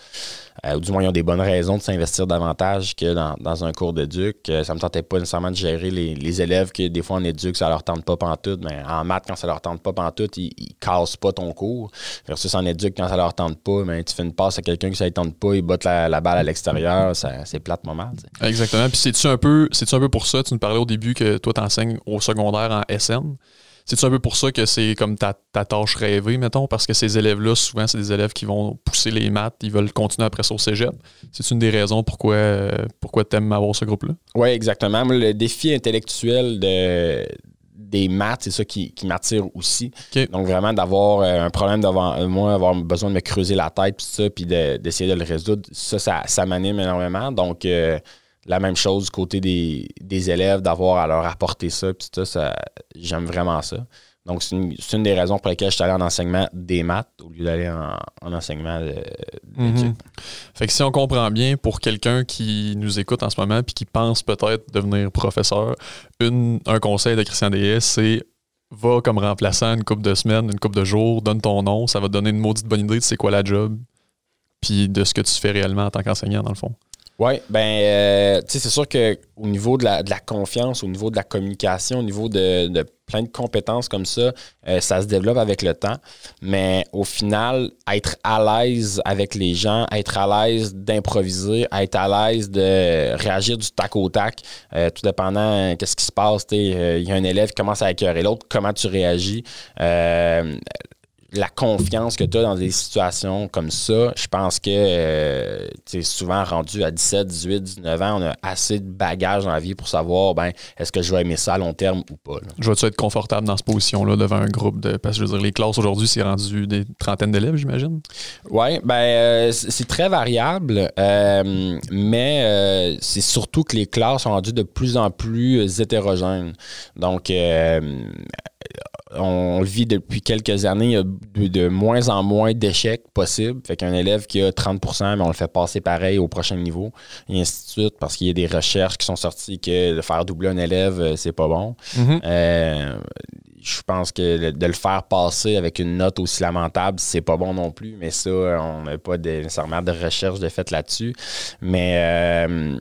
Euh, ou du moins, ils ont des bonnes raisons de s'investir davantage que dans, un cours d'éduc. Euh, ça me tentait pas nécessairement de gérer les, élèves que des fois en éduc, ça leur tente pas pantoute. Mais en maths, quand ça leur tente pas pantoute, ils, ils cassent pas ton cours. Versus en éduc, quand ça leur tente pas, ben, tu fais une passe à quelqu'un qui ça ne tente pas, il botte la, balle à l'extérieur, c'est plate mal. Exactement. Puis c'est-tu un, peu, un peu pour ça, tu nous parlais au début que toi, tu enseignes au secondaire en SN. C'est un peu pour ça que c'est comme ta, tâche rêvée, mettons, parce que ces élèves-là, souvent, c'est des élèves qui vont pousser les maths, ils veulent continuer après ça au cégep. C'est une des raisons pourquoi, pourquoi tu aimes avoir ce groupe-là? Oui, exactement. Le défi intellectuel de, des maths, c'est ça qui, m'attire aussi. Donc, vraiment, d'avoir euh, un problème devant euh, moi, avoir besoin de me creuser la tête, puis ça, puis d'essayer de, le résoudre, ça, ça, m'anime énormément. Donc, euh, la même chose du côté des, élèves, d'avoir à leur apporter ça, puis ça, j'aime vraiment ça. Donc, c'est une, des raisons pour lesquelles je suis allé en enseignement des maths au lieu d'aller en, enseignement de, mhm. Fait que si on comprend bien, pour quelqu'un qui nous écoute en ce moment puis qui pense peut-être devenir professeur, un conseil de Christian DS, c'est va comme remplaçant une coupe de semaines, une coupe de jours, donne ton nom, ça va te donner une maudite bonne idée de c'est quoi la job, puis de ce que tu fais réellement en tant qu'enseignant, dans le fond. Oui, ben, euh, tu sais, c'est sûr qu'au niveau de la, confiance, au niveau de la communication, au niveau de, plein de compétences comme ça, euh, ça se développe avec le temps. Mais au final, être à l'aise avec les gens, être à l'aise d'improviser, être à l'aise de réagir du tac au tac, euh, tout dépendant qu'est-ce qui se passe. Il y a un élève qui commence à écœurer l'autre, comment tu réagis la confiance que tu as dans des situations comme ça, je pense que euh, tu es souvent rendu à 17, 18, 19 ans, on a assez de bagages dans la vie pour savoir ben est-ce que je vais aimer ça à long terme ou pas. Je vais-tu être confortable dans cette position-là devant un groupe de. Parce que je veux dire, les classes aujourd'hui, c'est rendu des trentaines d'élèves, j'imagine? Oui, ben euh, c'est très variable, euh, mais c'est surtout que les classes sont rendues de plus en plus hétérogènes. Donc on le vit depuis quelques années, il y a de, moins en moins d'échecs possibles. Fait qu'un élève qui a 30% mais on le fait passer pareil au prochain niveau, et ainsi de suite, parce qu'il y a des recherches qui sont sorties que de faire doubler un élève, euh, c'est pas bon. Mhm. Euh, je pense que de le faire passer avec une note aussi lamentable, c'est pas bon non plus, mais ça, on n'a pas nécessairement de recherche de fait là-dessus. Mais euh,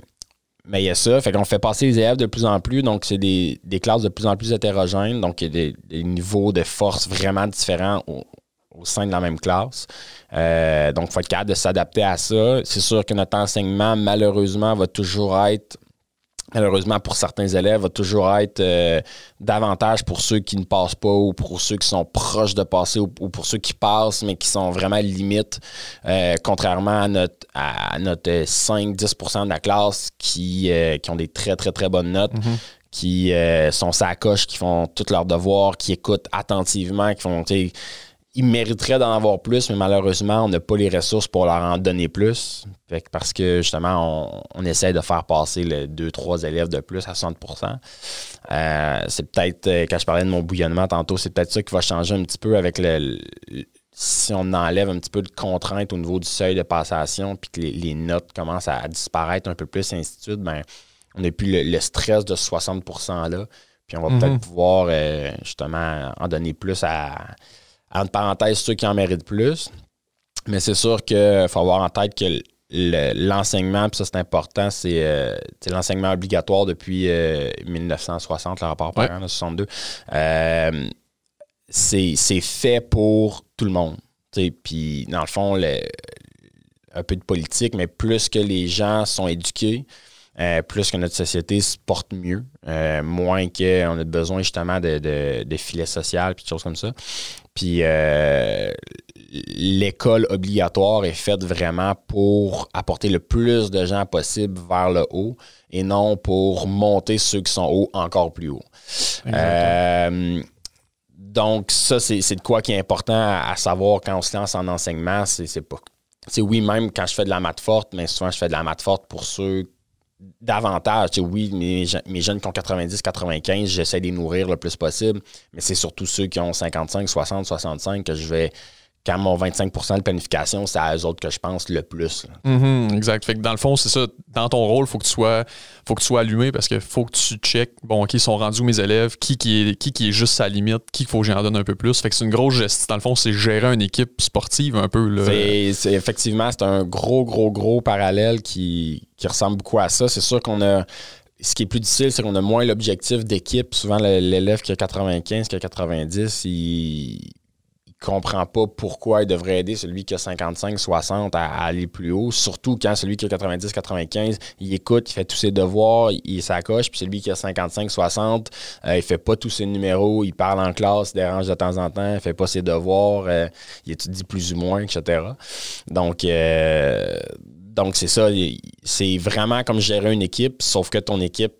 mais il y a ça, fait qu'on fait passer les élèves de plus en plus, donc c'est des, classes de plus en plus hétérogènes, donc il y a des, niveaux de force vraiment différents au, sein de la même classe. Euh, donc, il faut être capable de s'adapter à ça. C'est sûr que notre enseignement, malheureusement, va toujours être malheureusement pour certains élèves, va toujours être euh, davantage pour ceux qui ne passent pas ou pour ceux qui sont proches de passer ou, pour ceux qui passent mais qui sont vraiment limites, euh, contrairement à notre, à notre 5-10% de la classe qui, euh, qui ont des très, très, très bonnes notes. Mm-hmm. qui sont sacoches, qui font tous leurs devoirs, qui écoutent attentivement, qui font, ils mériteraient d'en avoir plus, mais malheureusement, on n'a pas les ressources pour leur en donner plus. parce que justement, on, essaie de faire passer les deux, trois élèves de plus à 60% euh, C'est peut-être, euh, quand je parlais de mon bouillonnement tantôt, c'est peut-être ça qui va changer un petit peu avec le, si on enlève un petit peu de contraintes au niveau du seuil de passation, puis que les, notes commencent à, disparaître un peu plus, et ainsi de suite, ben, on n'a plus le, stress de 60% là. Puis on va peut-être mm-hmm. pouvoir euh, justement en donner plus à entre parenthèses, ceux qui en méritent plus. Mais c'est sûr qu'il faut avoir en tête que l'enseignement, puis ça c'est important, c'est euh, l'enseignement obligatoire depuis 1960, euh, le rapport par ouais. 62. Euh, c'est fait pour tout le monde. Puis dans le fond, un peu de politique, mais plus que les gens sont éduqués, plus que notre société se porte mieux, moins qu'on a besoin justement de, de, de filets sociaux et de choses comme ça. Puis euh, l'école obligatoire est faite vraiment pour apporter le plus de gens possible vers le haut et non pour monter ceux qui sont hauts encore plus haut. Euh, donc, ça, c'est de quoi qui est important à, savoir quand on se lance en enseignement. C'est pas. C'est oui, même quand je fais de la maths forte, mais souvent je fais de la maths forte pour ceux davantage. oui, mes, mes, jeunes qui ont 90, 95, j'essaie de les nourrir le plus possible, mais c'est surtout ceux qui ont 55, 60, 65 que je vais quand mon 25% de planification, c'est à eux autres que je pense le plus. Mm-hmm, exact. Fait que dans le fond, c'est ça. Dans ton rôle, il faut que tu sois faut que tu sois allumé parce qu'il faut que tu checkes, bon, OK, sont rendus mes élèves, qui, qui, est, qui, qui est juste sa limite, qui faut que j'en donne un peu plus. Fait que c'est une grosse gestion. Dans le fond, c'est gérer une équipe sportive un peu. C'est, effectivement, c'est un gros, gros, gros parallèle qui, qui ressemble beaucoup à ça. C'est sûr qu'on a ce qui est plus difficile, c'est qu'on a moins l'objectif d'équipe. Souvent, l'élève qui a 95, qui a 90, il comprend pas pourquoi il devrait aider celui qui a 55, 60 à, aller plus haut, surtout quand celui qui a 90, 95, il écoute, il fait tous ses devoirs, il, s'accroche, puis celui qui a 55, 60, euh, il fait pas tous ses numéros, il parle en classe, il dérange de temps en temps, il fait pas ses devoirs, euh, il étudie plus ou moins, etc. Donc, euh, donc c'est ça, c'est vraiment comme gérer une équipe, sauf que ton équipe,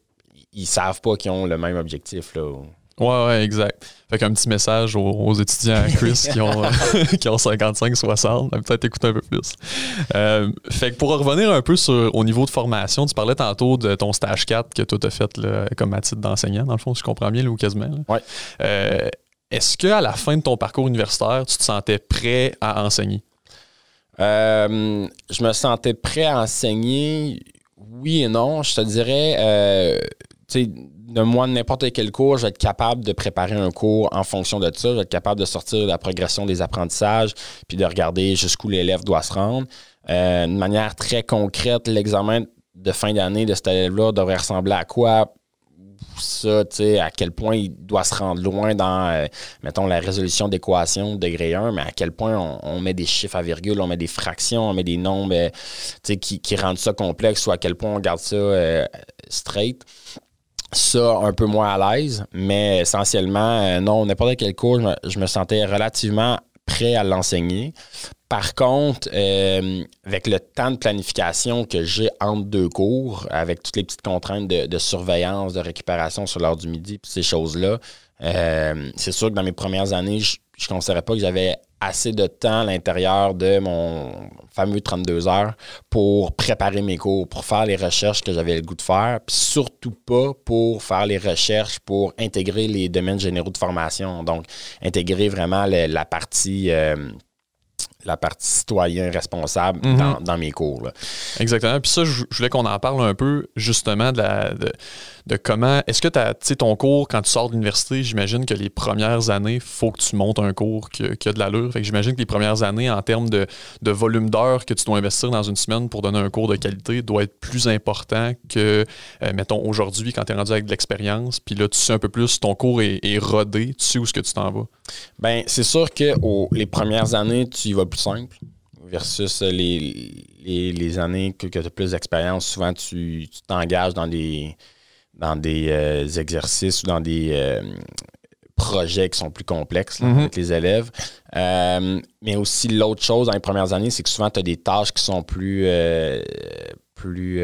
ils savent pas qu'ils ont le même objectif. Là. Ouais, ouais, exact. Fait qu'un petit message aux, étudiants à Chris qui, ont, qui ont 55, 60, peut-être écouter un peu plus. Euh, fait que pour revenir un peu sur, au niveau de formation, tu parlais tantôt de ton stage 4 que toi t'as fait là, comme à titre d'enseignant, dans le fond, si je comprends bien, ou quasiment. Ouais. Euh, est-ce qu'à la fin de ton parcours universitaire, tu te sentais prêt à enseigner? Euh, je me sentais prêt à enseigner, oui et non. Je te dirais, tu sais, de moi, n'importe quel cours, je vais être capable de préparer un cours en fonction de ça. Je vais être capable de sortir de la progression des apprentissages puis de regarder jusqu'où l'élève doit se rendre. Euh, de manière très concrète, l'examen de fin d'année de cet élève-là devrait ressembler à quoi? Ça, tu sais, à quel point il doit se rendre loin dans, euh, mettons, la résolution d'équations degré 1, mais à quel point on, met des chiffres à virgule, on met des fractions, on met des nombres, euh, qui, qui, rendent ça complexe, ou à quel point on garde ça straight ça un peu moins à l'aise, mais essentiellement, euh, non, n'importe quel cours, je me, sentais relativement prêt à l'enseigner. Par contre, euh, avec le temps de planification que j'ai entre deux cours, avec toutes les petites contraintes de, surveillance, de récupération sur l'heure du midi, puis ces choses-là, euh, c'est sûr que dans mes premières années, je ne considérais pas que j'avais assez de temps à l'intérieur de mon fameux 32 heures pour préparer mes cours, pour faire les recherches que j'avais le goût de faire, puis surtout pas pour faire les recherches pour intégrer les domaines généraux de formation. Donc, intégrer vraiment la partie... Euh, la partie citoyen responsable mhm. dans, mes cours. Exactement. Puis ça, je, voulais qu'on en parle un peu justement de, la, de, comment. Est-ce que tu as ton cours, quand tu sors de l'université, j'imagine que les premières années, il faut que tu montes un cours qui, a de l'allure. Fait que j'imagine que les premières années, en termes de, volume d'heures que tu dois investir dans une semaine pour donner un cours de qualité, doit être plus important que, euh, mettons, aujourd'hui, quand tu es rendu avec de l'expérience. Puis là, tu sais un peu plus, ton cours est, rodé, tu sais où est-ce que tu t'en vas? Ben, c'est sûr que les premières années, tu y vas plus simple versus les, les, années que, tu as plus d'expérience. Souvent, tu t'engages dans des, dans des euh, exercices ou dans des euh, projets qui sont plus complexes mm-hmm. avec les élèves. Euh, mais aussi, l'autre chose dans les premières années, c'est que souvent, tu as des tâches qui sont plus plus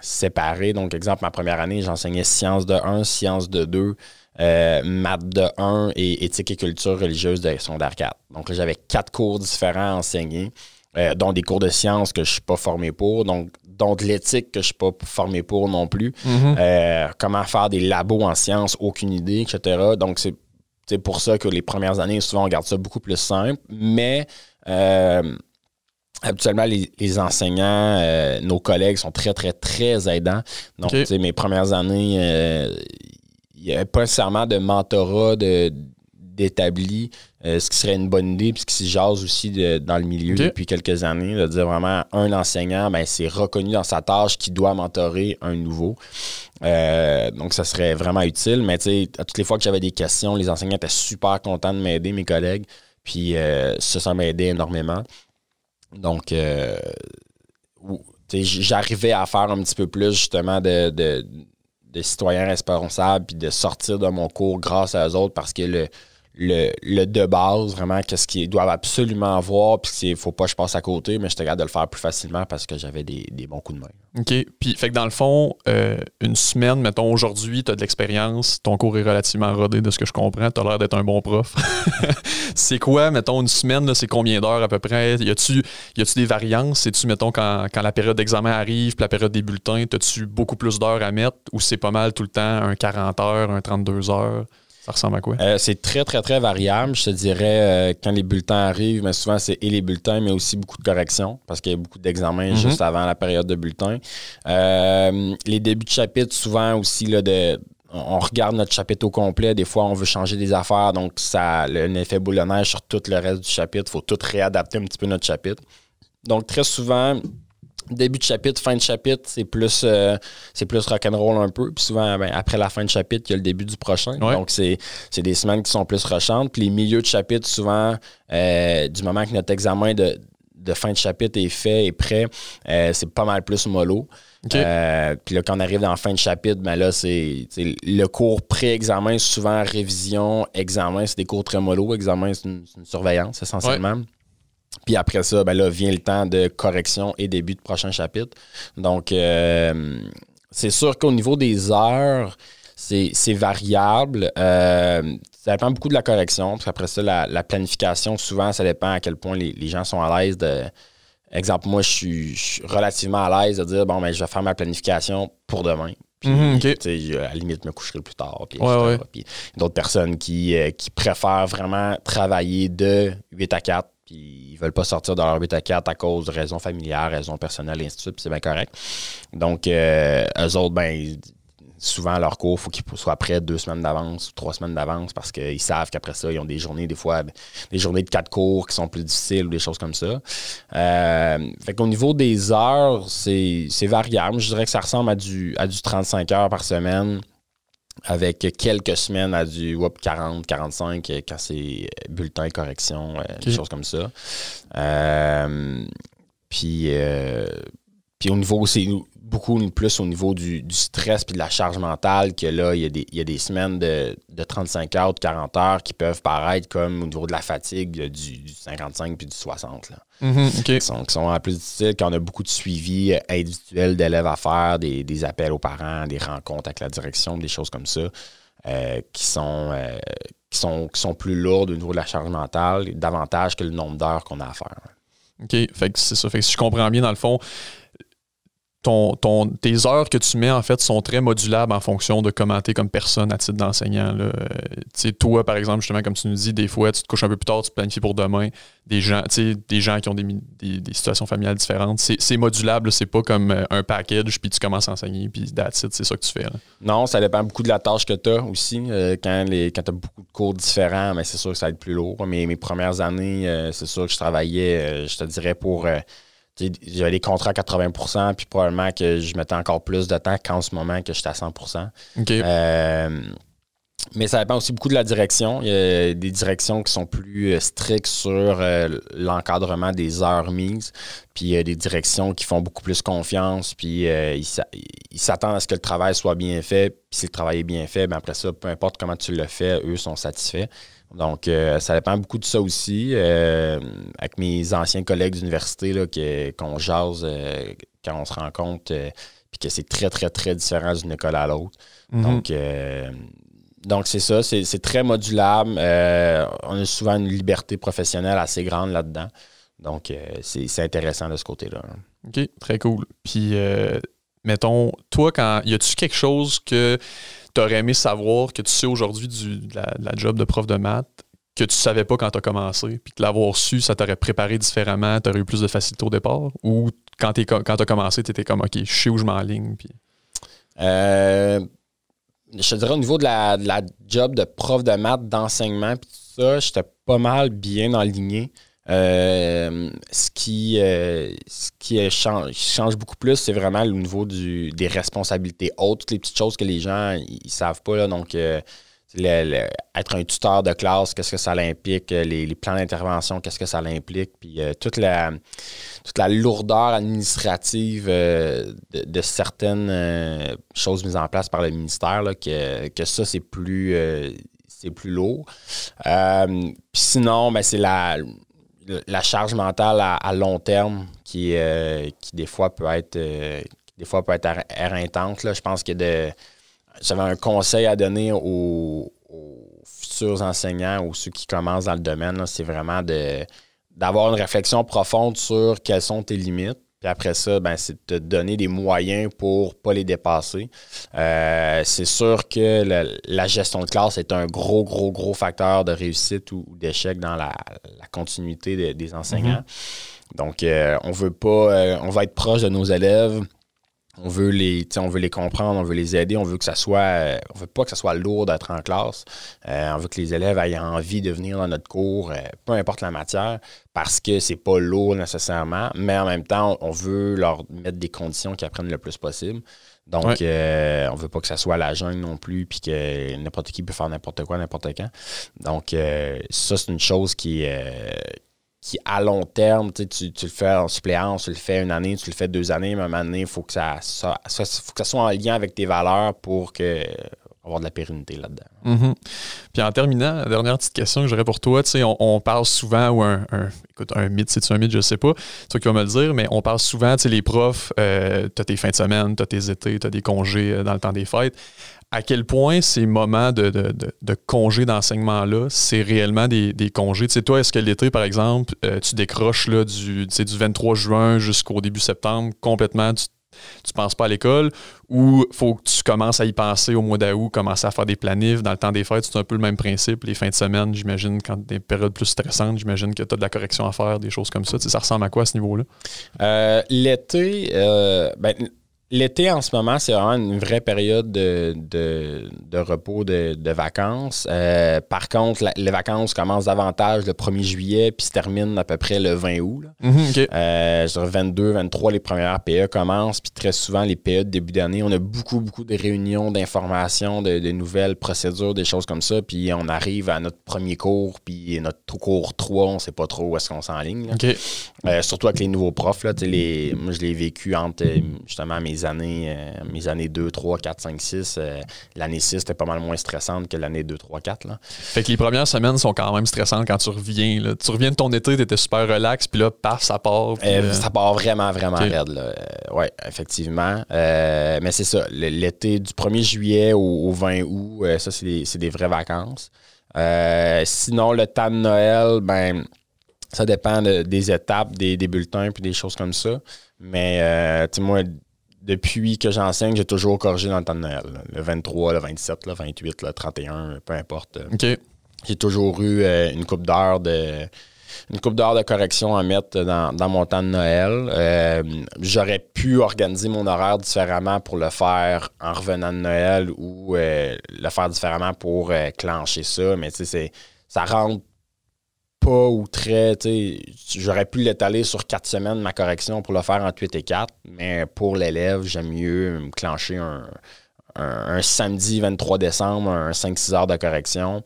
séparées. Donc, exemple, ma première année, j'enseignais sciences de 1, sciences de 2, euh, maths de 1 et éthique et culture religieuse de secondaire 4. Donc là, j'avais quatre cours différents à enseigner, euh, dont des cours de sciences que je ne suis pas formé pour, donc dont de l'éthique que je ne suis pas formé pour non plus. Mm-hmm. Euh, comment faire des labos en sciences, aucune idée, etc. Donc c'est pour ça que les premières années, souvent, on garde ça beaucoup plus simple. Mais Habituellement, les, enseignants, nos collègues sont très, très, très aidants. Donc, mes premières années, n'y avait pas nécessairement de mentorat d'établi, euh, ce qui serait une bonne idée, puisque qui jase aussi dans le milieu depuis quelques années, de dire vraiment un enseignant, ben, c'est reconnu dans sa tâche qui doit mentorer un nouveau. Euh, donc, ça serait vraiment utile. Mais tu sais, à toutes les fois que j'avais des questions, les enseignants étaient super contents de m'aider, mes collègues. Puis euh, ça, ça m'a aidé énormément. Donc, j'arrivais à faire un petit peu plus justement de de citoyens responsables puis de sortir de mon cours grâce à eux autres parce que le, le, le de base, vraiment, qu'est-ce qu'ils doivent absolument avoir, puis il faut pas que je passe à côté, mais je te garde de le faire plus facilement parce que j'avais des, bons coups de main. OK. Puis, fait que dans le fond, euh, une semaine, mettons, aujourd'hui, tu as de l'expérience, ton cours est relativement rodé de ce que je comprends, tu as l'air d'être un bon prof. c'est quoi, mettons, une semaine, c'est combien d'heures à peu près? Y a-tu des variances? C'est-tu, mettons, quand, quand la période d'examen arrive, puis la période des bulletins, as-tu beaucoup plus d'heures à mettre ou c'est pas mal tout le temps un 40 heures, un 32 heures? Ça ressemble à quoi? Euh, c'est très, très, très variable. Je te dirais, euh, quand les bulletins arrivent, mais souvent, c'est et les bulletins, mais aussi beaucoup de corrections, parce qu'il y a beaucoup d'examens mhm. juste avant la période de bulletin. Euh, les débuts de chapitre, souvent aussi, là, de, on regarde notre chapitre au complet. Des fois, on veut changer des affaires, donc ça a un effet boule de neige sur tout le reste du chapitre. Il faut tout réadapter un petit peu notre chapitre. Donc, très souvent, début de chapitre, fin de chapitre, c'est plus euh, c'est plus rock'n'roll un peu. Puis souvent, ben, après la fin de chapitre, il y a le début du prochain. Donc, c'est, des semaines qui sont plus rushantes. Puis les milieux de chapitre, souvent, euh, du moment que notre examen de, fin de chapitre est fait et prêt, euh, c'est pas mal plus mollo. puis là, quand on arrive dans la fin de chapitre, ben là, c'est, le cours pré-examen, souvent révision, examen, c'est des cours très mollo. Examen, c'est une, surveillance essentiellement. Puis après ça, ben là, vient le temps de correction et début de prochain chapitre. Donc, euh, c'est sûr qu'au niveau des heures, c'est variable. Euh, ça dépend beaucoup de la correction. Puis après ça, la, planification, souvent, ça dépend à quel point les, gens sont à l'aise de. Exemple, moi, je suis, relativement à l'aise de dire bon, ben, je vais faire ma planification pour demain. Puis, mhm, à la limite, me coucherai plus tard. Puis, puis d'autres personnes qui, euh, qui préfèrent vraiment travailler de 8 à 4 puis ils veulent pas sortir de leur bêta 4 à cause de raisons familiales, raisons personnelles, et ainsi de suite, c'est bien correct. Donc, euh, eux autres, ben, souvent, leur cours, il faut qu'ils soient prêts deux semaines d'avance ou trois semaines d'avance parce qu'ils savent qu'après ça, ils ont des journées, des fois, des journées de quatre cours qui sont plus difficiles ou des choses comme ça. Euh, fait qu'au niveau des heures, c'est variable. Je dirais que ça ressemble à du, à du 35 heures par semaine avec quelques semaines à du 40, 45 quand c'est bulletin, correction, euh, des choses comme ça. Euh, puis, euh, puis au niveau, c'est beaucoup plus au niveau du, stress puis de la charge mentale que là, il y a des, il y a des semaines de, de, 35 heures, de 40 heures qui peuvent paraître comme au niveau de la fatigue du, 55 puis du 60. Là. Mm-hmm, qui, sont, qui sont plus difficiles, quand on a beaucoup de suivi individuel d'élèves à faire, des, des, appels aux parents, des rencontres avec la direction, des choses comme ça, euh, qui, sont, euh, qui, sont, qui sont plus lourdes au niveau de la charge mentale, davantage que le nombre d'heures qu'on a à faire. OK. Fait que c'est ça. Fait que si je comprends bien, dans le fond, ton, tes heures que tu mets, en fait, sont très modulables en fonction de comment tu comme personne à titre d'enseignant. Euh, toi, par exemple, justement, comme tu nous dis, des fois, tu te couches un peu plus tard, tu te planifies pour demain. Des gens, des gens qui ont des, des, situations familiales différentes. C'est modulable, c'est pas comme euh, un package, puis tu commences à enseigner, puis that's c'est ça que tu fais. Non, ça dépend beaucoup de la tâche que tu as aussi. Euh, quand quand tu as beaucoup de cours différents, mais c'est sûr que ça va être plus lourd. Mais mes premières années, c'est sûr que je travaillais, je te dirais, pour j'avais des contrats à 80% puis probablement que je mettais encore plus de temps qu'en ce moment que j'étais à 100% euh, mais ça dépend aussi beaucoup de la direction. Il y a des directions qui sont plus euh, strictes sur euh, l'encadrement des heures mises. Puis il y a des directions qui font beaucoup plus confiance. Puis ils s'attendent à ce que le travail soit bien fait. Puis si le travail est bien fait, ben après ça, peu importe comment tu le fais, eux sont satisfaits. Donc, euh, ça dépend beaucoup de ça aussi. Euh, avec mes anciens collègues d'université, qu'on jase euh, quand on se rencontre, puis que c'est très, très, très différent d'une école à l'autre. Mhm. Donc, donc c'est ça, c'est très modulable. on a souvent une liberté professionnelle assez grande là-dedans. Donc, c'est intéressant de ce côté-là. OK, très cool. Puis, mettons, toi, quand y a-tu quelque chose que tu aurais aimé savoir que tu sais aujourd'hui de la, job de prof de maths que tu savais pas quand tu as commencé, puis que l'avoir su, ça t'aurait préparé différemment, tu aurais eu plus de facilité au départ? Ou quand tu as commencé, tu étais comme, OK, je sais où je m'enligne? Puis... Euh, je te dirais au niveau de la, job de prof de maths, d'enseignement, puis tout ça, j'étais pas mal bien enligné. Euh, ce qui, euh, ce qui change, change, beaucoup plus, c'est vraiment au niveau du, des responsabilités hautes, toutes les petites choses que les gens ils savent pas. Là, donc, euh, être un tuteur de classe, qu'est-ce que ça implique, les, plans d'intervention, qu'est-ce que ça implique, puis toute, la, toute la lourdeur administrative de, certaines choses mises en place par le ministère, là, que, que ça, c'est plus, c'est plus lourd. sinon, ben, c'est la la charge mentale à, long terme qui, euh, qui des fois peut être euh, des fois peut être éreintante. Là. Je pense que de j'avais un conseil à donner aux, futurs enseignants ou ceux qui commencent dans le domaine, c'est vraiment d'avoir une réflexion profonde sur quelles sont tes limites puis après ça, ben, c'est de te donner des moyens pour ne pas les dépasser. Euh, c'est sûr que la gestion de classe est un gros, gros, gros facteur de réussite ou, d'échec dans la, continuité des enseignants. Mm-hmm. Donc, euh, on veut pas, euh, on va être proche de nos élèves on veut les on veut les comprendre, on veut les aider, on veut que ça soit euh, on veut pas que ça soit lourd d'être en classe. Euh, on veut que les élèves aient envie de venir dans notre cours, euh, peu importe la matière, parce que c'est pas lourd nécessairement, mais en même temps, on veut leur mettre des conditions qui apprennent le plus possible. Donc, on ne veut pas que ça soit la jungle non plus, puis que n'importe qui peut faire n'importe quoi, n'importe quand. Donc, ça, c'est une chose qui, qui, à long terme, tu, tu, le fais en suppléance, tu le fais une année, tu le fais deux années, mais à un moment donné, il faut, que ça, faut que ça soit en lien avec tes valeurs pour que avoir de la pérennité là-dedans. Mm-hmm. Puis en terminant, la dernière petite question que j'aurais pour toi, tu sais, on, parle souvent, ou un, écoute, un mythe, c'est-tu un mythe, je sais pas, toi qui vas me le dire, mais on parle souvent, tu sais, les profs, euh, tu as tes fins de semaine, tu as tes étés, tu as des congés euh, dans le temps des fêtes à quel point ces moments de, congés d'enseignement-là, c'est réellement des, congés. Tu sais, toi, est-ce que l'été, par exemple, euh, tu décroches là, du, du 23 juin jusqu'au début septembre complètement, tu, tu penses pas à l'école ou faut que tu commences à y penser au mois d'août, commencer à faire des planifs dans le temps des fêtes, c'est un peu le même principe. Les fins de semaine, j'imagine, quand des périodes plus stressantes, j'imagine que tu as de la correction à faire, des choses comme ça. Ça ressemble à quoi à ce niveau-là? Euh, l'été, euh, ben, L'été, en ce moment, c'est vraiment une vraie période de, de, de repos, de, de vacances. Euh, par contre, la- les vacances commencent davantage le 1er juillet puis se terminent à peu près le 20 août. là. Euh, je dirais 22, 23, les premières PE commencent, puis très souvent, les PE de début d'année, on a beaucoup, beaucoup de réunions d'informations, de, de nouvelles procédures, des choses comme ça, puis on arrive à notre premier cours, puis notre cours 3, on sait pas trop où est-ce qu'on s'enligne. là. OK. Euh, surtout avec les nouveaux profs, là, les, moi je l'ai vécu entre euh, justement mes années, euh, mes années 2, 3, 4, 5, 6. euh, l'année 6 était pas mal moins stressante que l'année 2, 3, 4. Là. Fait que les premières semaines sont quand même stressantes quand tu reviens. là. Tu reviens de ton été, t'étais super relax, puis là, paf, ça part. puis, Euh, euh, Ça part vraiment, vraiment Ok. raide. Là. Euh, ouais, effectivement. Mais c'est ça. L'été du 1er juillet au, au 20 août, ça, c'est des, vraies vacances. Sinon, le temps de Noël, ben, ça dépend de- des étapes, des, des bulletins, puis des choses comme ça. Mais, euh, tu sais, moi, depuis que j'enseigne, j'ai toujours corrigé dans le temps de Noël. là. Le 23, le 27, le 28, le 31, peu importe. J'ai toujours eu euh, une coupe d'heure de une coupe d'heures de correction à mettre dans, dans mon temps de Noël. Euh, J'aurais pu organiser mon horaire différemment pour le faire en revenant de Noël ou euh, le faire différemment pour clencher ça, mais tu sais, ça rentre pas ou très, tu sais, j'aurais pu l'étaler sur quatre semaines, ma correction, pour le faire en 8 et 4, mais pour l'élève, j'aime mieux me clencher un, un- samedi 23 décembre, un 5-6 heures de correction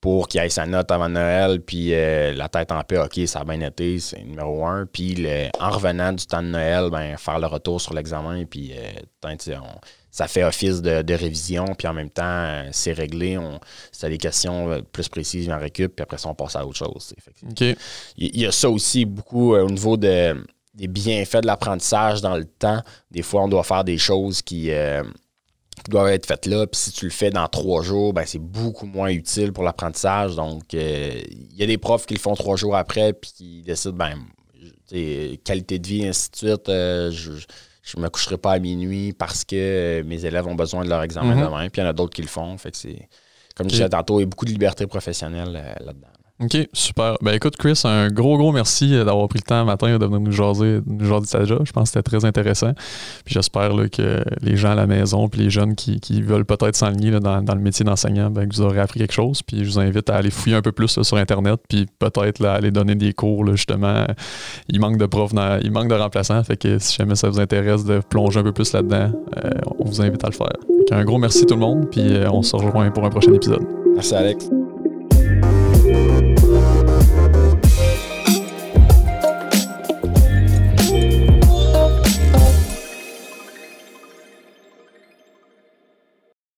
pour qu'il ait sa note avant Noël, puis euh, la tête en paix, OK, ça a bien été, c'est numéro un. Puis le- en revenant du temps de Noël, ben, faire le retour sur l'examen, puis euh, on- ça fait office de, de révision, puis en même temps, euh, c'est réglé. On, si des questions euh, plus précises, j'en récup, puis après ça, on passe à autre chose. il y a ça aussi beaucoup euh, au niveau de, des bienfaits de l'apprentissage dans le temps. Des fois, on doit faire des choses qui, euh, qui doivent être faites là. Puis si tu le fais dans trois jours, ben, c'est beaucoup moins utile pour l'apprentissage. Donc, euh, il y a des profs qui le font trois jours après puis qui décident, ben, qualité de vie, ainsi de suite. je, je me coucherai pas à minuit parce que euh, mes élèves ont besoin de leur examen Mhm. demain. Puis il y en a d'autres qui le font. Fait que c'est, comme je disais tantôt, il y a beaucoup de liberté professionnelle euh, là-dedans. OK, super. Ben écoute, Chris, un gros, gros merci euh, d'avoir pris le temps matin de venir nous jaser, nous jaser de job. Je pense que c'était très intéressant. Puis j'espère que les gens à la maison, puis les jeunes qui, qui veulent peut-être s'enligner dans, dans le métier d'enseignant, ben, que vous aurez appris quelque chose. Puis je vous invite à aller fouiller un peu plus là, sur Internet, puis peut-être aller donner des cours, là, justement. Il manque de profs, dans- il manque de remplaçants. Fait que si jamais ça vous intéresse de plonger un peu plus là-dedans, euh, on vous invite à le faire. Qu'un gros merci tout le monde, puis euh, on se rejoint pour un prochain épisode. Merci, Alex.